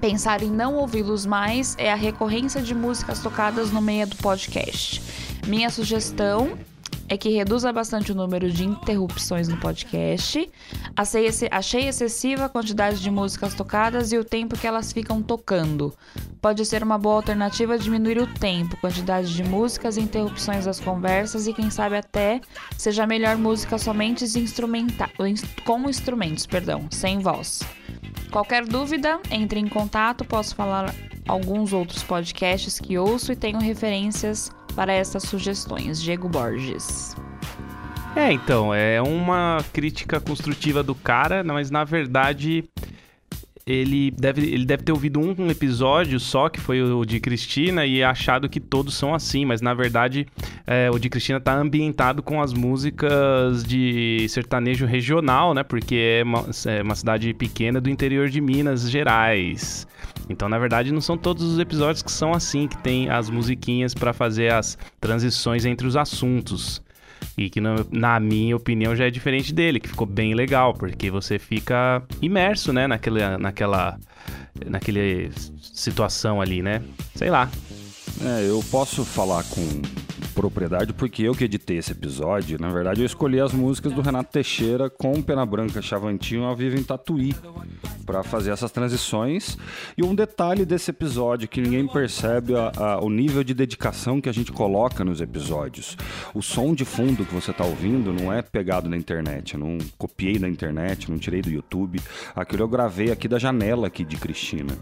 pensar em não ouvi-los mais é a recorrência de músicas tocadas no meio do podcast. Minha sugestão é que reduza bastante o número de interrupções no podcast. Achei, excessiva a quantidade de músicas tocadas e o tempo que elas ficam tocando. Pode ser uma boa alternativa diminuir o tempo, quantidade de músicas, interrupções das conversas e quem sabe até seja melhor música somente instrumental, com instrumentos, perdão, sem voz. Qualquer dúvida, entre em contato, posso falar alguns outros podcasts que ouço e tenho referências para essas sugestões. Diego Borges. É, então, é uma crítica construtiva do cara, mas na verdade ele deve, ele deve ter ouvido um, episódio só, que foi o de Cristina, e achado que todos são assim, mas na verdade é, o de Cristina tá ambientado com as músicas de sertanejo regional, né? Porque é uma, é uma cidade pequena do interior de Minas Gerais. Então, na verdade, não são todos os episódios que são assim, que tem as musiquinhas para fazer as transições entre os assuntos. E que, na, na, minha opinião, já é diferente dele, que ficou bem legal, porque você fica imerso, né, naquela, naquela, naquela situação ali, né? Sei lá. É, eu posso falar com propriedade porque eu que editei esse episódio. Na verdade, eu escolhi as músicas do Renato Teixeira com Pena Branca Chavantinho ao vivo em Tatuí para fazer essas transições. E um detalhe desse episódio que ninguém percebe a, a, o nível de dedicação que a gente coloca nos episódios. O som de fundo que você está ouvindo não é pegado na internet, eu não copiei na internet, não tirei do YouTube. Aquilo eu gravei aqui da janela aqui de Cristina.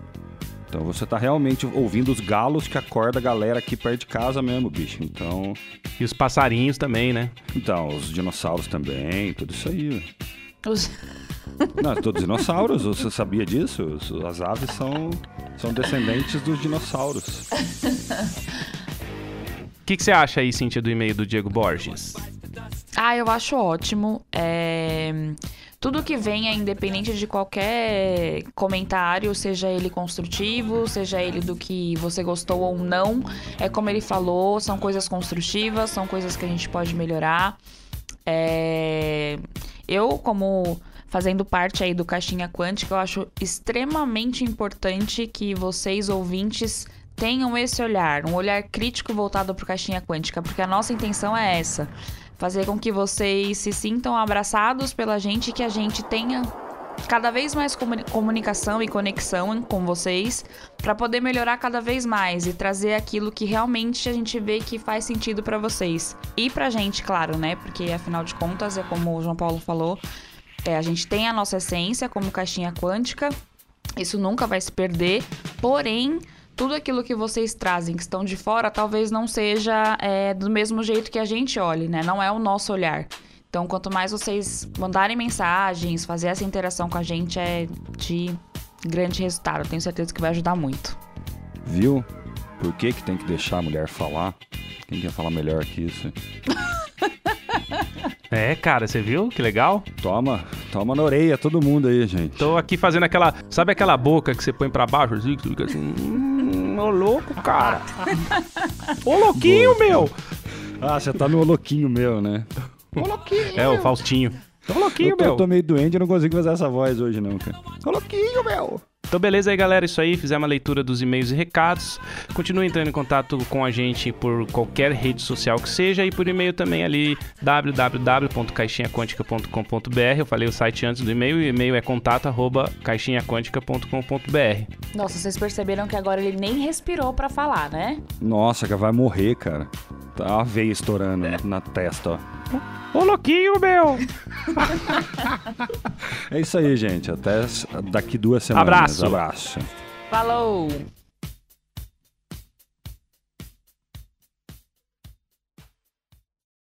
Então você tá realmente ouvindo os galos que acorda a galera aqui perto de casa mesmo, bicho. Então. E os passarinhos também, né? Então, os dinossauros também, tudo isso aí. Os... Não, todos dinossauros, você sabia disso? As aves são, são descendentes dos dinossauros. O que, que você acha aí, Cintia, do e-mail do Diego Borges? Ah, eu acho ótimo. É... Tudo que venha, independente de qualquer comentário, seja ele construtivo, seja ele do que você gostou ou não, é como ele falou, são coisas construtivas, são coisas que a gente pode melhorar. É... Eu, como fazendo parte aí do Caixinha Quântica, eu acho extremamente importante que vocês, ouvintes, tenham esse olhar, um olhar crítico voltado para o Caixinha Quântica, porque a nossa intenção é essa fazer com que vocês se sintam abraçados pela gente, que a gente tenha cada vez mais comunicação e conexão com vocês para poder melhorar cada vez mais e trazer aquilo que realmente a gente vê que faz sentido para vocês e pra gente, claro, né? Porque afinal de contas, é como o João Paulo falou, é, a gente tem a nossa essência como caixinha quântica. Isso nunca vai se perder, porém tudo aquilo que vocês trazem, que estão de fora, talvez não seja é, do mesmo jeito que a gente olhe, né? Não é o nosso olhar. Então, quanto mais vocês mandarem mensagens, fazer essa interação com a gente, é de grande resultado. Eu tenho certeza que vai ajudar muito. Viu? Por que, que tem que deixar a mulher falar? Quem quer falar melhor que isso? [laughs] É, cara, você viu? Que legal. Toma, toma na orelha todo mundo aí, gente. Tô aqui fazendo aquela. Sabe aquela boca que você põe pra baixo assim? Assim. [laughs] Ô louco, cara. ô louquinho, Boa. meu. Ah, você tá no louquinho meu, né? Ô louquinho. É, o Faustinho. Ô louquinho, eu tô, meu. Eu tô meio doente, eu não consigo fazer essa voz hoje, não, cara. Ô louquinho, meu. Então, beleza aí, galera. Isso aí. Fizemos a leitura dos e-mails e recados. Continue entrando em contato com a gente por qualquer rede social que seja e por e-mail também ali www.caixinhaquântica.com.br. Eu falei o site antes do e-mail. O e-mail é contato@caixinhaquântica.com.br. Nossa, vocês perceberam que agora ele nem respirou para falar, né? Nossa, que vai morrer, cara. Tá a veia estourando é. na testa, ó. Ô louquinho, meu! [laughs] é isso aí, gente. Até daqui duas semanas. Abraço. Abraço. Falou!